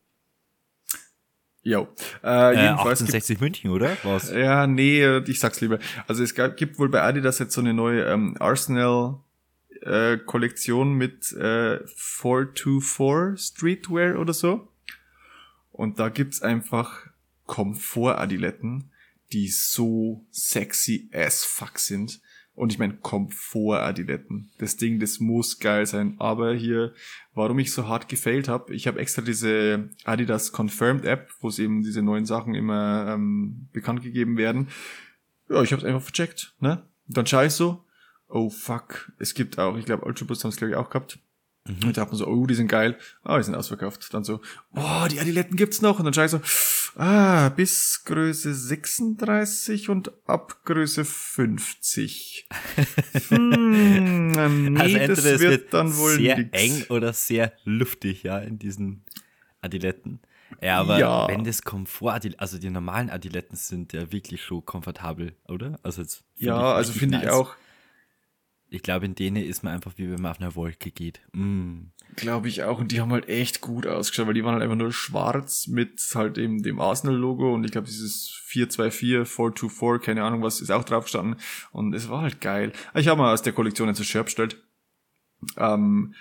Jo. Äh, Äh, jedenfalls gibt's- 68 München, oder? Was? Ja, nee, ich sag's lieber. Also es gab, gibt wohl bei Adidas jetzt so eine neue ähm, Arsenal äh, Kollektion mit äh, 424 Streetwear oder so. Und da gibt's einfach Komfort-Adiletten, die so sexy as fuck sind. Und ich meine Komfort-Adiletten. Das Ding, das muss geil sein. Aber hier, warum ich so hart gefailt habe, ich habe extra diese Adidas Confirmed App, wo es eben diese neuen Sachen immer ähm, bekannt gegeben werden. Ja, ich habe es einfach vercheckt. Ne? Dann schaue ich so, oh fuck, es gibt auch, ich glaube, Ultraboost haben es glaube ich auch gehabt. Und da hat man so, oh, die sind geil. Ah, die sind ausverkauft. Dann so, oh, die Adiletten gibt's noch. Und dann schaue ich so, ah, bis Größe 36 und ab Größe 50. hm, nee, also entweder das es wird wird dann wohl sehr nix. eng oder sehr luftig, ja, in diesen Adiletten. Ja, aber Ja. wenn das Komfort, also die normalen Adiletten sind ja wirklich schon komfortabel, oder? Also jetzt Ja, ich also finde ich nice. auch, Ich glaube, in denen ist man einfach wie wenn man auf einer Wolke geht. Mm. glaube ich auch. Und die haben halt echt gut ausgeschaut, weil die waren halt einfach nur schwarz mit halt eben dem Arsenal-Logo und ich glaube dieses 424, 424, keine Ahnung was, ist auch drauf gestanden. Und es war halt geil. Ich habe mal aus der Kollektion jetzt ein Shirt bestellt. Ähm,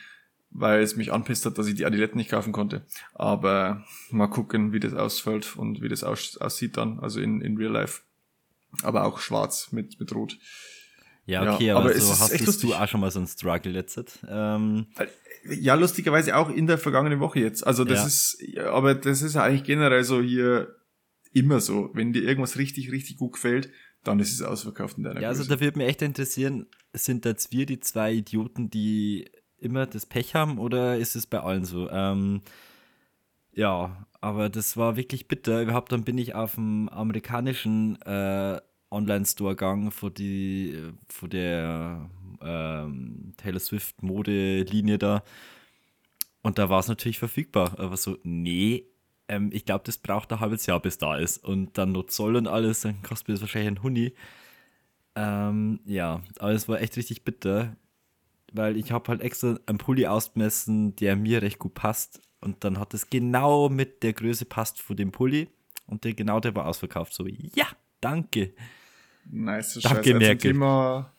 weil es mich anpisst hat, dass ich die Adiletten nicht kaufen konnte. Aber mal gucken, wie das ausfällt und wie das aus, aussieht dann, also in, in Real Life. Aber auch schwarz mit, mit Rot. Ja, okay, Ja, aber, aber so hast du auch schon mal so ein Struggle jetzt. Ähm, Ja, lustigerweise auch in der vergangenen Woche jetzt. Also das Ja. ist, aber das ist ja eigentlich generell so hier immer so. Wenn dir irgendwas richtig, richtig gut gefällt, dann ist es ausverkauft in deiner ja, also Größe. da würde mich echt interessieren, sind jetzt wir die zwei Idioten, die immer das Pech haben oder ist es bei allen so? Ähm, ja, aber das war wirklich bitter. Überhaupt dann bin ich auf dem amerikanischen äh, Online-Store gegangen vor die vor der ähm, Taylor Swift Modelinie da und da war es natürlich verfügbar. Aber so, nee, ähm, ich glaube, das braucht ein halbes Jahr, bis da ist. Und dann noch Zoll und alles, dann kostet mir das wahrscheinlich ein Huni. Ähm, ja, aber es war echt richtig bitter, weil ich habe halt extra einen Pulli ausgemessen, der mir recht gut passt. Und dann hat es genau mit der Größe passt von dem Pulli. Und der genau der war ausverkauft. So, ja, danke. Nice, Danke, Scheiße. Zum Merkel. Thema,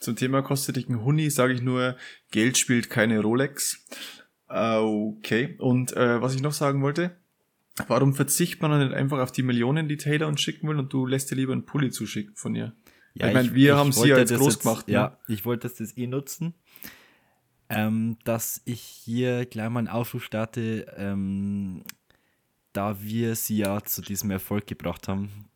zum Thema kostet dich ein Huni, sage ich nur, Geld spielt keine Rolex. Äh, Okay. Und äh, was ich noch sagen wollte, warum verzichtet man dann nicht einfach auf die Millionen, die Taylor uns schicken will und du lässt dir lieber einen Pulli zuschicken von ihr? ich meine, wir haben sie ja jetzt groß gemacht. Ne? Ja, ich wollte das jetzt eh nutzen, ähm, dass ich hier gleich mal einen Aufruf starte, ähm, da wir sie ja zu diesem Erfolg gebracht haben,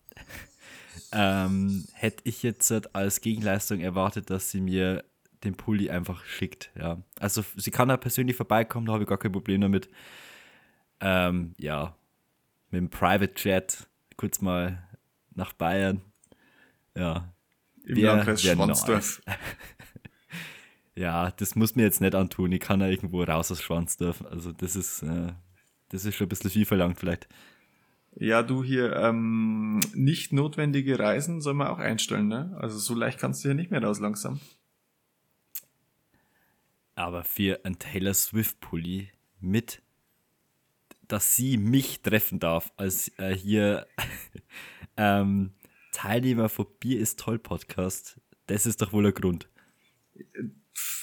ähm, hätte ich jetzt als Gegenleistung erwartet, dass sie mir den Pulli einfach schickt. Ja. Also sie kann da persönlich vorbeikommen, da habe ich gar kein Problem damit. Ähm, ja, mit dem Private Jet kurz mal nach Bayern. Ja, Im Wär- Landkreis Schwanzdorf. ja, das muss mir jetzt nicht antun. Ich kann ja irgendwo raus aus Schwanzdorf. Also das ist, äh, das ist schon ein bisschen viel verlangt vielleicht. Ja, du hier, ähm, nicht notwendige Reisen soll man auch einstellen, ne? Also so leicht kannst du hier nicht mehr raus langsam. Aber für ein Taylor Swift Pulli mit, dass sie mich treffen darf, als äh, hier ähm, Teilnehmer von Bier ist toll Podcast, das ist doch wohl der Grund.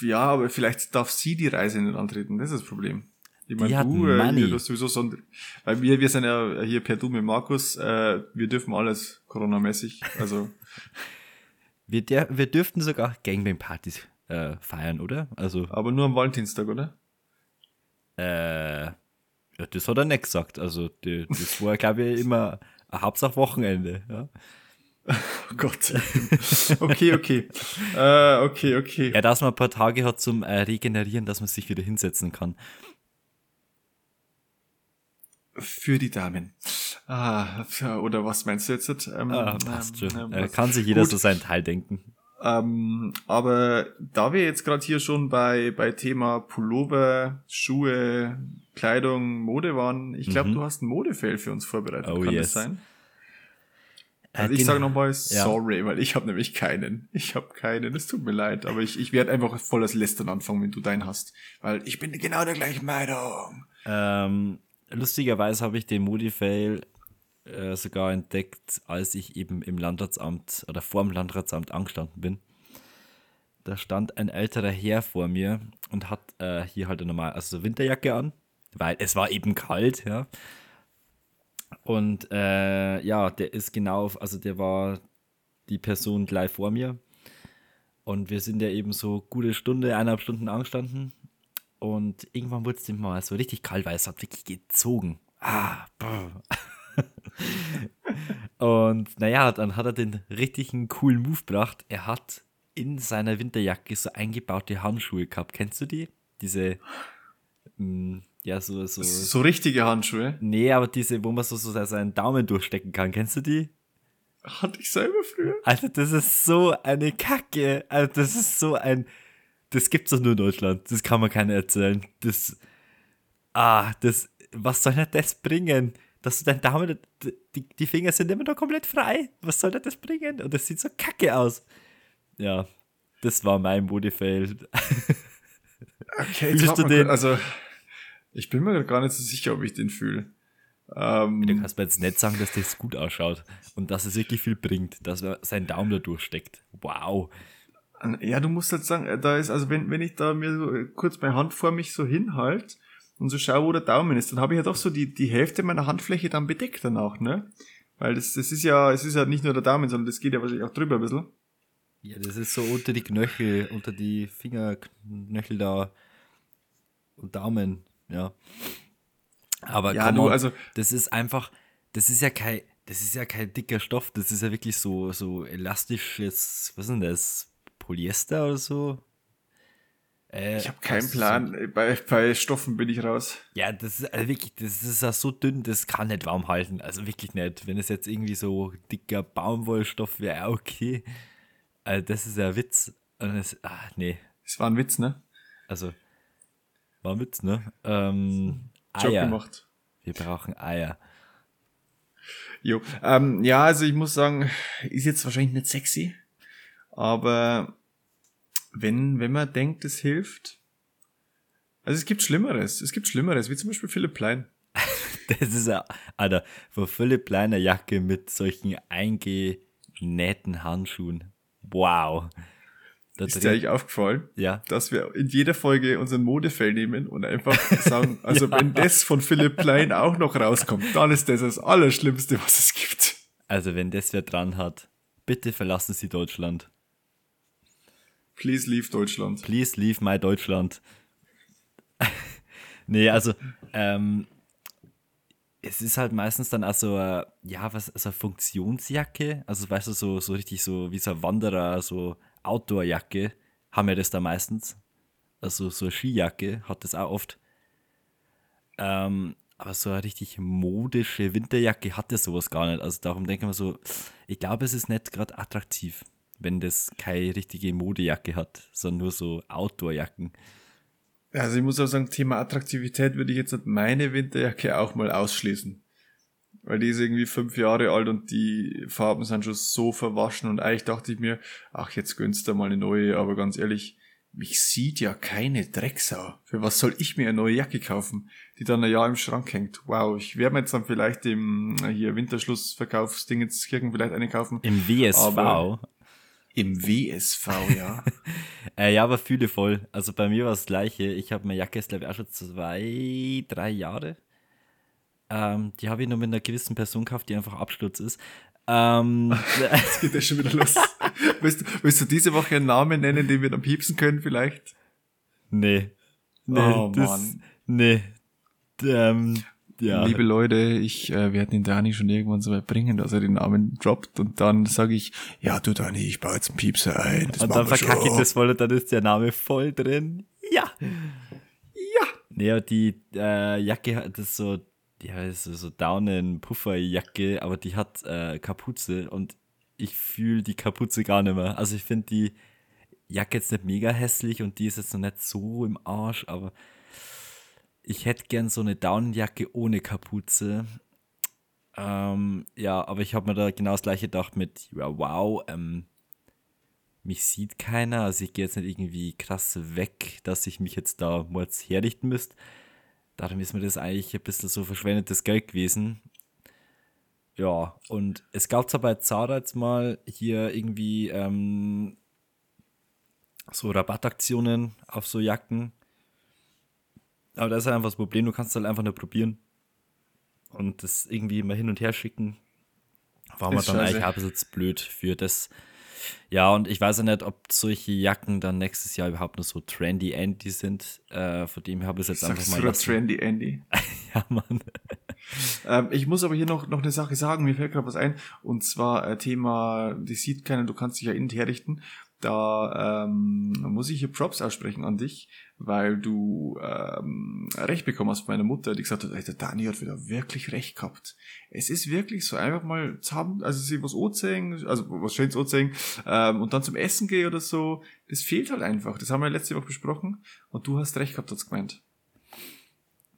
Ja, aber vielleicht darf sie die Reise nicht antreten, das ist das Problem. Ich meine, du, äh, Money. du hast sowieso so ein, weil wir, wir sind ja hier per Du mit Markus, äh, wir dürfen alles Corona-mäßig, also Wir, der, wir dürften sogar Gangbang-Partys äh, feiern, oder? Also, aber nur am Valentinstag, oder? äh, ja, das hat er nicht gesagt. Also, die, das war, glaube ich, immer Hauptsache Wochenende. Ja. Oh Gott. okay, okay. äh, okay, okay. Ja, dass man ein paar Tage hat zum äh, Regenerieren, dass man sich wieder hinsetzen kann. Für die Damen. Ah, oder was meinst du jetzt? Ähm, Ah, passt ähm, schon. ähm, äh, kann sich jeder Gut. so seinen Teil denken. Ähm, aber da wir jetzt gerade hier schon bei, bei Thema Pullover, Schuhe, Kleidung, Mode waren, ich glaube, Mhm. du hast ein Modefail für uns vorbereitet. Oh, Kann yes. das sein? Äh, Also ich sage nochmal Ja. sorry, weil ich habe nämlich keinen. Ich habe keinen, es tut mir leid, aber ich, ich werde einfach voll das Lästern anfangen, wenn du deinen hast. Weil ich bin genau der gleichen Meinung. Ähm, lustigerweise habe ich den Modifail äh, sogar entdeckt, als ich eben im Landratsamt oder vor dem Landratsamt angestanden bin. Da stand ein älterer Herr vor mir und hat äh, hier halt eine normal, also so Winterjacke an, weil es war eben kalt, ja. Und äh, ja, der ist genau, also der war die Person gleich vor mir. Und wir sind ja eben so gute Stunde, eineinhalb Stunden angestanden. Und irgendwann wurde es dem mal so richtig kalt, weil es hat wirklich gezogen. Ah. Und naja, dann hat er den richtigen coolen Move gebracht. Er hat in seiner Winterjacke so eingebaute Handschuhe gehabt. Kennst du die? Diese, mh, ja, so, so. So richtige Handschuhe Nee, aber diese, wo man so, so seinen Daumen durchstecken kann. Kennst du die? hatte ich selber früher. Alter, das ist so eine Kacke. Alter, das ist so ein. Das gibt's doch nur in Deutschland. Das kann man keiner erzählen. Das. Ah, das. Was soll denn das bringen? Dass du dein Daumen. Die, die Finger sind immer noch komplett frei. Was soll denn das bringen? Und das sieht so kacke aus. Ja, das war mein Modefail. Okay, Fühlst du den? Also, ich bin mir gar nicht so sicher, ob ich den fühle. Ähm, Du kannst mir jetzt nicht sagen, dass das gut ausschaut. Und dass es wirklich viel bringt. Dass er seinen Daumen da durchsteckt. Wow. Ja, du musst halt sagen, äh, da ist, also wenn, wenn ich da mir so äh, kurz meine Hand vor mich so hinhalte und so schaue, wo der Daumen ist, dann habe ich ja doch so die, die Hälfte meiner Handfläche dann bedeckt dann auch, ne? Weil das, das ist ja, es ist ja nicht nur der Daumen, sondern das geht ja wahrscheinlich auch drüber ein bisschen. Ja, das ist so unter die Knöchel, unter die Fingerknöchel da und Daumen, ja. Aber Ja, du, on, also- das ist einfach, das ist ja kein, das ist ja kein dicker Stoff, das ist ja wirklich so, so elastisches, was ist denn das? Polyester oder so? Äh, Ich habe keinen Plan. Bei, bei Stoffen bin ich raus. Ja, das ist also wirklich, das ist ja so dünn, das kann nicht warm halten. Also wirklich nicht. Wenn es jetzt irgendwie so dicker Baumwollstoff wäre, okay. Also das ist ja Witz. Und das, ah, nee. Das war ein Witz, ne? Also, war ein Witz, ne? Ähm, Job Eier. gemacht. Wir brauchen Eier. Jo. Ähm, ja, also ich muss sagen, ist jetzt wahrscheinlich nicht sexy, aber wenn, wenn man denkt, es hilft. Also es gibt Schlimmeres. Es gibt Schlimmeres, wie zum Beispiel Philipp Plein. Das ist ja, Alter, von Philipp Kleiner Jacke mit solchen eingenähten Handschuhen. Wow. Da Ist dir eigentlich aufgefallen, ja. dass wir in jeder Folge unseren Modefell nehmen und einfach sagen, also Ja. wenn das von Philipp Plein auch noch rauskommt, dann ist das das Allerschlimmste, was es gibt. Also, wenn das wer dran hat, bitte verlassen Sie Deutschland. Please leave Deutschland. Please leave my Deutschland. nee, also, ähm, es ist halt meistens dann also, äh, ja, was, also eine Funktionsjacke, also weißt du, so, so richtig so wie so ein Wanderer, so Outdoorjacke, haben wir das da meistens. Also so eine Skijacke hat das auch oft. Ähm, aber so eine richtig modische Winterjacke hat das sowas gar nicht. Also darum denke ich mir so, ich glaube, es ist nicht gerade attraktiv, wenn das keine richtige Modejacke hat, sondern nur so Outdoorjacken. Also ich muss auch sagen, Thema Attraktivität würde ich jetzt meine Winterjacke auch mal ausschließen. Weil die ist irgendwie fünf Jahre alt und die Farben sind schon so verwaschen und eigentlich dachte ich mir, ach, jetzt gönnst du mal eine neue, aber ganz ehrlich, mich sieht ja keine Drecksau. Für was soll ich mir eine neue Jacke kaufen, die dann ein Jahr im Schrank hängt? Wow, ich werde mir jetzt dann vielleicht im äh, hier Winterschlussverkaufsding jetzt Kirchen vielleicht eine kaufen. Im WSV. Aber- Im WSV, ja. Äh, ja, aber fühle voll. Also bei mir war das gleiche. Ich habe meine Jacke glaube ich, auch schon zwei, drei Jahre. Ähm, die habe ich nur mit einer gewissen Person gekauft, die einfach Absturz ist. Ähm, Jetzt geht das schon wieder los. willst, du- willst du diese Woche einen Namen nennen, den wir dann piepsen können vielleicht? nee. Nee, Oh, das, Mann. nee. Ähm, ja. Liebe Leute, ich äh, werde den Dani schon irgendwann so weit bringen, dass er den Namen droppt und dann sage ich, ja du Dani, ich baue jetzt einen Piepser ein. Das und dann verkacke ich das voll und dann ist der Name voll drin. Ja. Ja. Aber die äh, Jacke hat das so, ja, das ist so Daunen-Pufferjacke, aber die hat äh, Kapuze und ich fühle die Kapuze gar nicht mehr. Also ich finde die Jacke jetzt nicht mega hässlich und die ist jetzt noch nicht so im Arsch, aber ich hätte gern so eine Daunenjacke ohne Kapuze. Ähm, ja, aber ich habe mir da genau das gleiche gedacht mit, ja, wow, ähm, mich sieht keiner, also ich gehe jetzt nicht irgendwie krass weg, dass ich mich jetzt da jetzt herrichten müsste. Darum ist mir das eigentlich ein bisschen so verschwendetes Geld gewesen. Ja, und es gab zwar bei Zara jetzt mal hier irgendwie ähm, so Rabattaktionen auf so Jacken. Aber das ist halt einfach das Problem, du kannst halt einfach nur probieren und das irgendwie mal hin und her schicken. War Ist dann scheiße. eigentlich zu blöd für das. Ja, und ich weiß ja nicht, ob solche Jacken dann nächstes Jahr überhaupt noch so trendy Andy sind. Äh, von dem habe ich es jetzt einfach Sagst mal du lassen. Trendy Andy? Ja, Mann. Ähm, ich muss aber hier noch, noch eine Sache sagen, mir fällt gerade was ein, und zwar äh, Thema, die sieht keiner, du kannst dich ja innen herrichten. Da ähm, muss ich hier Props aussprechen an dich, weil du ähm, recht bekommen hast von meiner Mutter, die gesagt hat, der Dani hat wieder wirklich recht gehabt. Es ist wirklich so einfach mal zu haben, also sie was anzeigen, also was Schönes anzeigen, ähm, und dann zum Essen gehen oder so, das fehlt halt einfach. Das haben wir letzte Woche besprochen und du hast recht gehabt, hat's gemeint.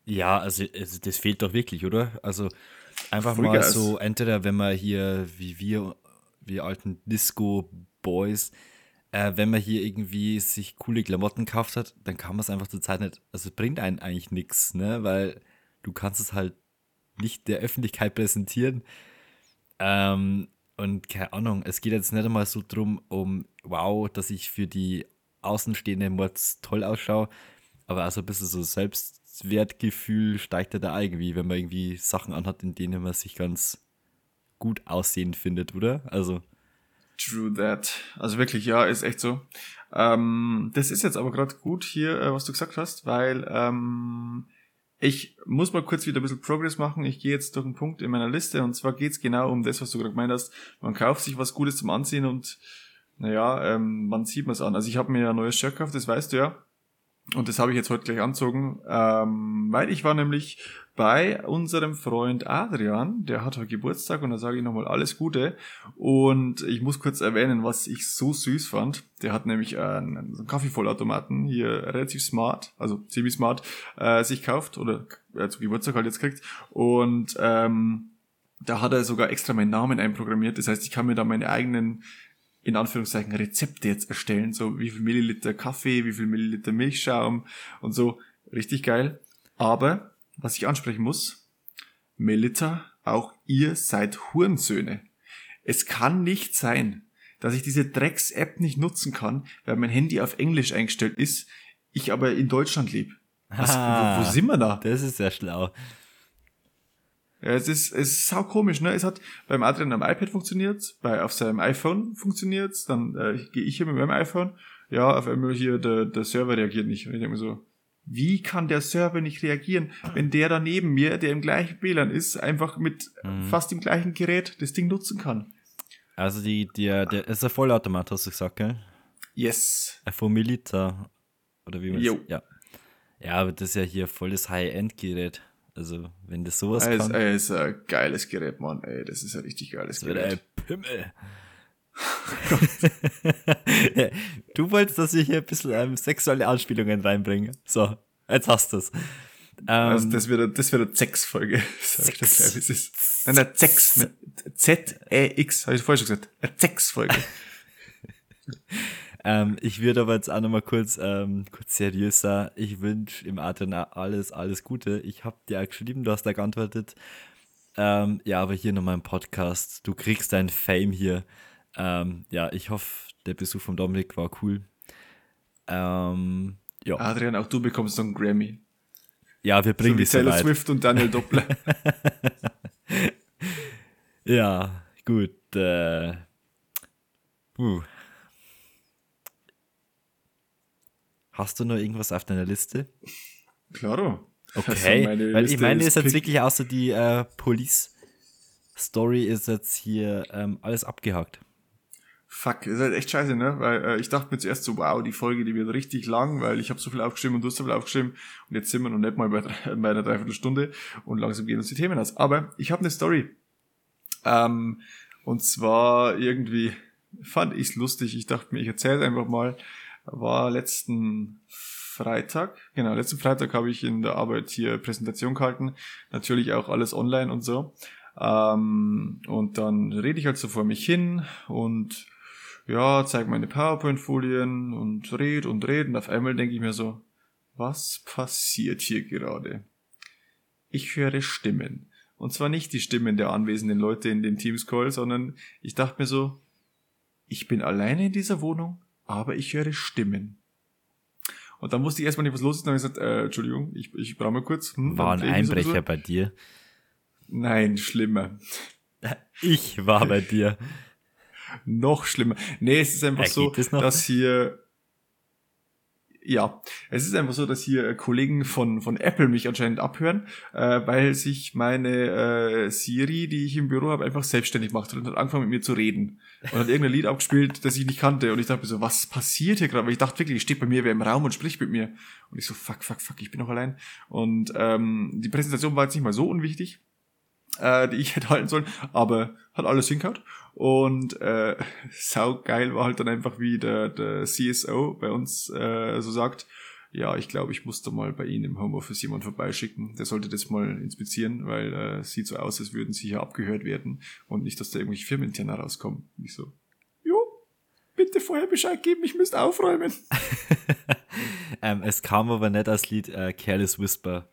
Ja, also, also das fehlt doch wirklich, oder? Also einfach mal Vollgas. so, entweder wenn man hier, wie wir, wir alten Disco-Boys, äh, wenn man hier irgendwie sich coole Klamotten gekauft hat, dann kann man es einfach zur Zeit nicht, also es bringt einen eigentlich nichts, ne? Weil du kannst es halt nicht der Öffentlichkeit präsentieren. Ähm, und keine Ahnung, es geht jetzt nicht einmal so drum, um wow, dass ich für die Außenstehende Mords toll ausschaue, aber also ein bisschen so Selbstwertgefühl steigt ja da irgendwie, wenn man irgendwie Sachen anhat, in denen man sich ganz gut aussehen findet, oder? Also. True that. Also wirklich, ja, ist echt so. Ähm, das ist jetzt aber gerade gut hier, äh, was du gesagt hast, weil ähm, ich muss mal kurz wieder ein bisschen Progress machen. Ich gehe jetzt durch einen Punkt in meiner Liste und zwar geht's genau um das, was du gerade gemeint hast. Man kauft sich was Gutes zum Anziehen und naja, ähm, man sieht man es an. Also ich habe mir ein neues Shirt gekauft, das weißt du ja. Und das habe ich jetzt heute gleich anzogen, ähm, weil ich war nämlich bei unserem Freund Adrian, der hat heute Geburtstag und da sage ich nochmal alles Gute. Und ich muss kurz erwähnen, was ich so süß fand. Der hat nämlich einen, einen Kaffeevollautomaten hier relativ smart, also ziemlich smart, äh, sich kauft oder äh, zu Geburtstag halt jetzt kriegt. Und ähm, da hat er sogar extra meinen Namen einprogrammiert. Das heißt, ich kann mir da meine eigenen in Anführungszeichen Rezepte jetzt erstellen, so wie viel Milliliter Kaffee, wie viel Milliliter Milchschaum und so. Richtig geil. Aber, was ich ansprechen muss, Melita, auch ihr seid Hurensöhne. Es kann nicht sein, dass ich diese Drecks-App nicht nutzen kann, weil mein Handy auf Englisch eingestellt ist, ich aber in Deutschland lebe. Was, Ah. wo, wo sind wir da? Das ist sehr schlau. Ja, es ist, es ist sau komisch, ne? Es hat beim Adrian am iPad funktioniert, bei auf seinem iPhone funktioniert, dann äh, gehe ich hier mit meinem iPhone, ja, auf einmal hier der, der Server reagiert nicht. Und ich denke mir so, wie kann der Server nicht reagieren, wenn der da neben mir, der im gleichen WLAN ist, einfach mit fast dem gleichen Gerät das Ding nutzen kann? Also die, der, der ist ein Vollautomat, hast du gesagt, gell? Yes. Ein Fomiliter. Oder wie man Jo. Ja. Ja, aber das ist ja hier volles High-End-Gerät. Also, wenn das sowas Es kann, ey, ist ein geiles Gerät, Mann. Ey, das ist ein richtig geiles das Gerät. ein Pimmel. du wolltest, dass ich hier ein bisschen ähm, sexuelle Anspielungen reinbringe. So, jetzt hast du es. Ähm, Also das wird, das wird eine Zex-Folge. Sag ich das gleich, es ist. Nein, eine Zex mit Z-E-X, habe ich vorher schon gesagt. Eine Zex-Folge. Ähm, ich würde aber jetzt auch nochmal kurz, ähm, kurz seriöser. Ich wünsche im Adrian alles, alles Gute. Ich habe dir auch geschrieben, du hast da geantwortet. Ähm, ja, aber hier nochmal im Podcast. Du kriegst dein Fame hier. Ähm, ja, ich hoffe, der Besuch von Dominik war cool. Ähm, ja. Adrian, auch du bekommst noch einen Grammy. ja, wir bringen so dich so Taylor weit. Swift und Daniel Doppler. Ja, gut. Äh, puh. Hast du noch irgendwas auf deiner Liste? Klaro. Okay, Also meine weil ich meine, ist ist jetzt wirklich außer die äh, Police-Story ist jetzt hier ähm, alles abgehakt. Fuck, ist halt echt scheiße, ne? Weil äh, ich dachte mir zuerst so, wow, die Folge, die wird richtig lang, weil ich habe so viel aufgeschrieben und du hast so viel aufgeschrieben und jetzt sind wir noch nicht mal bei, drei- bei einer Dreiviertelstunde und langsam gehen uns die Themen aus. Aber ich habe eine Story. Ähm, und zwar irgendwie fand ich's lustig. Ich dachte mir, ich erzähle einfach mal. War letzten Freitag, genau, letzten Freitag habe ich in der Arbeit hier Präsentation gehalten. Natürlich auch alles online und so. Ähm, und dann rede ich halt so vor mich hin und ja, zeige meine PowerPoint-Folien und red und red und auf einmal denke ich mir so, was passiert hier gerade? Ich höre Stimmen. Und zwar nicht die Stimmen der anwesenden Leute in dem Teams-Call, sondern ich dachte mir so, ich bin alleine in dieser Wohnung, aber ich höre Stimmen. Und dann wusste ich erstmal nicht, was los ist. Dann habe ich gesagt, äh, Entschuldigung, ich, ich brauche mal kurz. Hm, War ein so Einbrecher bisschen. bei dir? Nein, schlimmer. Ich war bei dir. Noch schlimmer. Nee, es ist einfach Äh, so, dass hier ja, es ist einfach so, dass hier äh, Kollegen von, von Apple mich anscheinend abhören, äh, weil sich meine äh, Siri, die ich im Büro habe, einfach selbstständig macht und hat angefangen mit mir zu reden. Und hat irgendein Lied abgespielt, das ich nicht kannte. Und ich dachte mir so, was passiert hier gerade? Weil ich dachte wirklich, steht bei mir wer im Raum und spricht mit mir. Und ich so, fuck, fuck, fuck, ich bin noch allein. Und ähm, die Präsentation war jetzt nicht mal so unwichtig, äh, die ich hätte halten sollen, aber hat alles hingehauen. Und äh, sau geil war halt dann einfach, wie der, der CSO bei uns äh, so sagt, ja, ich glaube, ich musste mal bei Ihnen im Homeoffice jemand vorbeischicken. Der sollte das mal inspizieren, weil äh, sieht so aus, als würden Sie hier abgehört werden und nicht, dass da irgendwelche Firmeninterne rauskommen. Ich so, jo, bitte vorher Bescheid geben, ich müsste aufräumen. Ähm, es kam aber nicht als Lied äh, Careless Whisper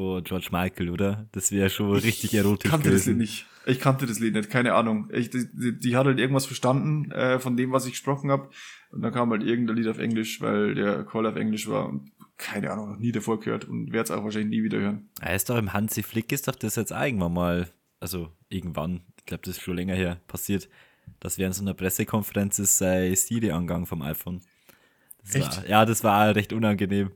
von George Michael, oder? Das wäre schon richtig erotisch Ich kannte das Lied gewesen. nicht. Ich kannte das Lied nicht, keine Ahnung. Ich, die, die, hat halt irgendwas verstanden äh, von dem, was ich gesprochen habe. Und dann kam halt irgendein Lied auf Englisch, weil der Call auf Englisch war. Und keine Ahnung, noch nie davor gehört und werde es auch wahrscheinlich nie wieder hören. Er ist doch im Hansi Flick, ist doch das jetzt irgendwann mal, also irgendwann, ich glaube, das ist schon länger her, passiert, dass während so einer Pressekonferenz ist sei Siri angegangen vom iPhone. Das Echt? War, ja, das war recht unangenehm.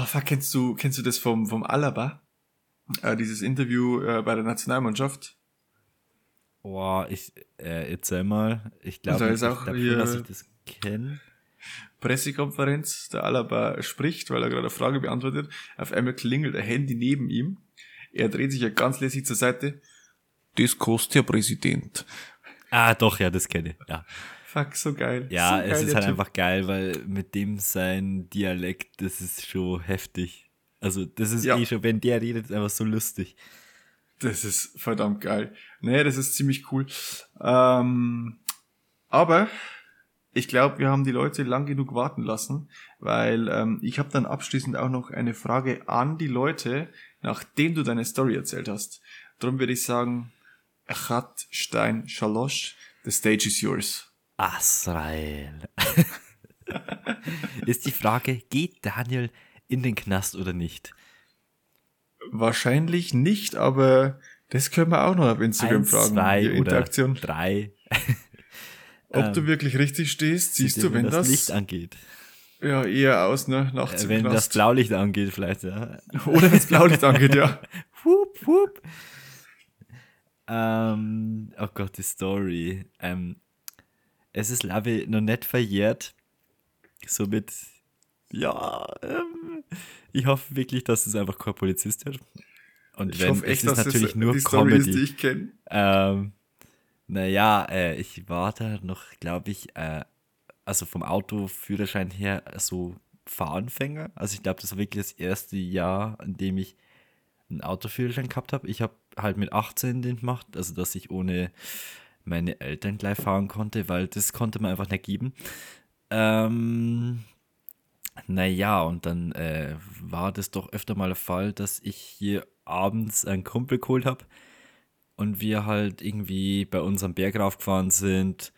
Oh, fuck, kennst du, kennst du das vom, vom Alaba? Äh, dieses Interview äh, bei der Nationalmannschaft? Boah, ich, äh, erzähl mal. Ich glaube, ist ich schon, dass ich das kenne. Pressekonferenz, der Alaba spricht, weil er gerade eine Frage beantwortet. Auf einmal klingelt ein Handy neben ihm. Er dreht sich ja ganz lässig zur Seite. Das kostet der Präsident. Ah, doch, ja, das kenne ich. Ja, Fuck, so geil. ja so es geil, ist halt Typ. einfach geil, weil mit dem sein Dialekt, das ist schon heftig. Also, das ist Ja. eh schon, wenn der redet, ist einfach so lustig. Das ist verdammt geil. Nee, das ist ziemlich cool. Ähm, aber ich glaube, wir haben die Leute lang genug warten lassen, weil ähm, ich habe dann abschließend auch noch eine Frage an die Leute, nachdem du deine Story erzählt hast. Darum würde ich sagen, Achat Stein Shalosh, the stage is yours. Azrael. ist die Frage, geht Daniel in den Knast oder nicht? Wahrscheinlich nicht, aber das können wir auch noch auf Instagram Eins, fragen. zwei Die oder Interaktion. drei, Ob du wirklich richtig stehst, siehst du, wenn das, Licht angeht. ja eher aus, ne? Nachts Äh, wenn das Knast. Blaulicht angeht, vielleicht, ja. Oder wenn das Blaulicht angeht, ja. Hup, hup. Ähm, oh Gott, die Story. Ähm, es ist, ich, noch nicht verjährt. Somit, ja, ähm, ich hoffe wirklich, dass es einfach kein Polizist wird. Und Ich wenn, hoffe es echt, ist dass natürlich das nur die Story ist, die Comedy. ich kenne. Ähm, naja, äh, ich war da noch, glaube ich, äh, also vom Autoführerschein her so Fahranfänger. Also ich glaube, das war wirklich das erste Jahr, in dem ich einen Autoführerschein gehabt habe. Ich habe halt mit 18 den gemacht, also dass ich ohne meine Eltern gleich fahren konnte, weil das konnte man einfach nicht geben. Ähm, naja, und dann äh, war das doch öfter mal der Fall, dass ich hier abends einen Kumpel geholt habe und wir halt irgendwie bei uns am Berg raufgefahren sind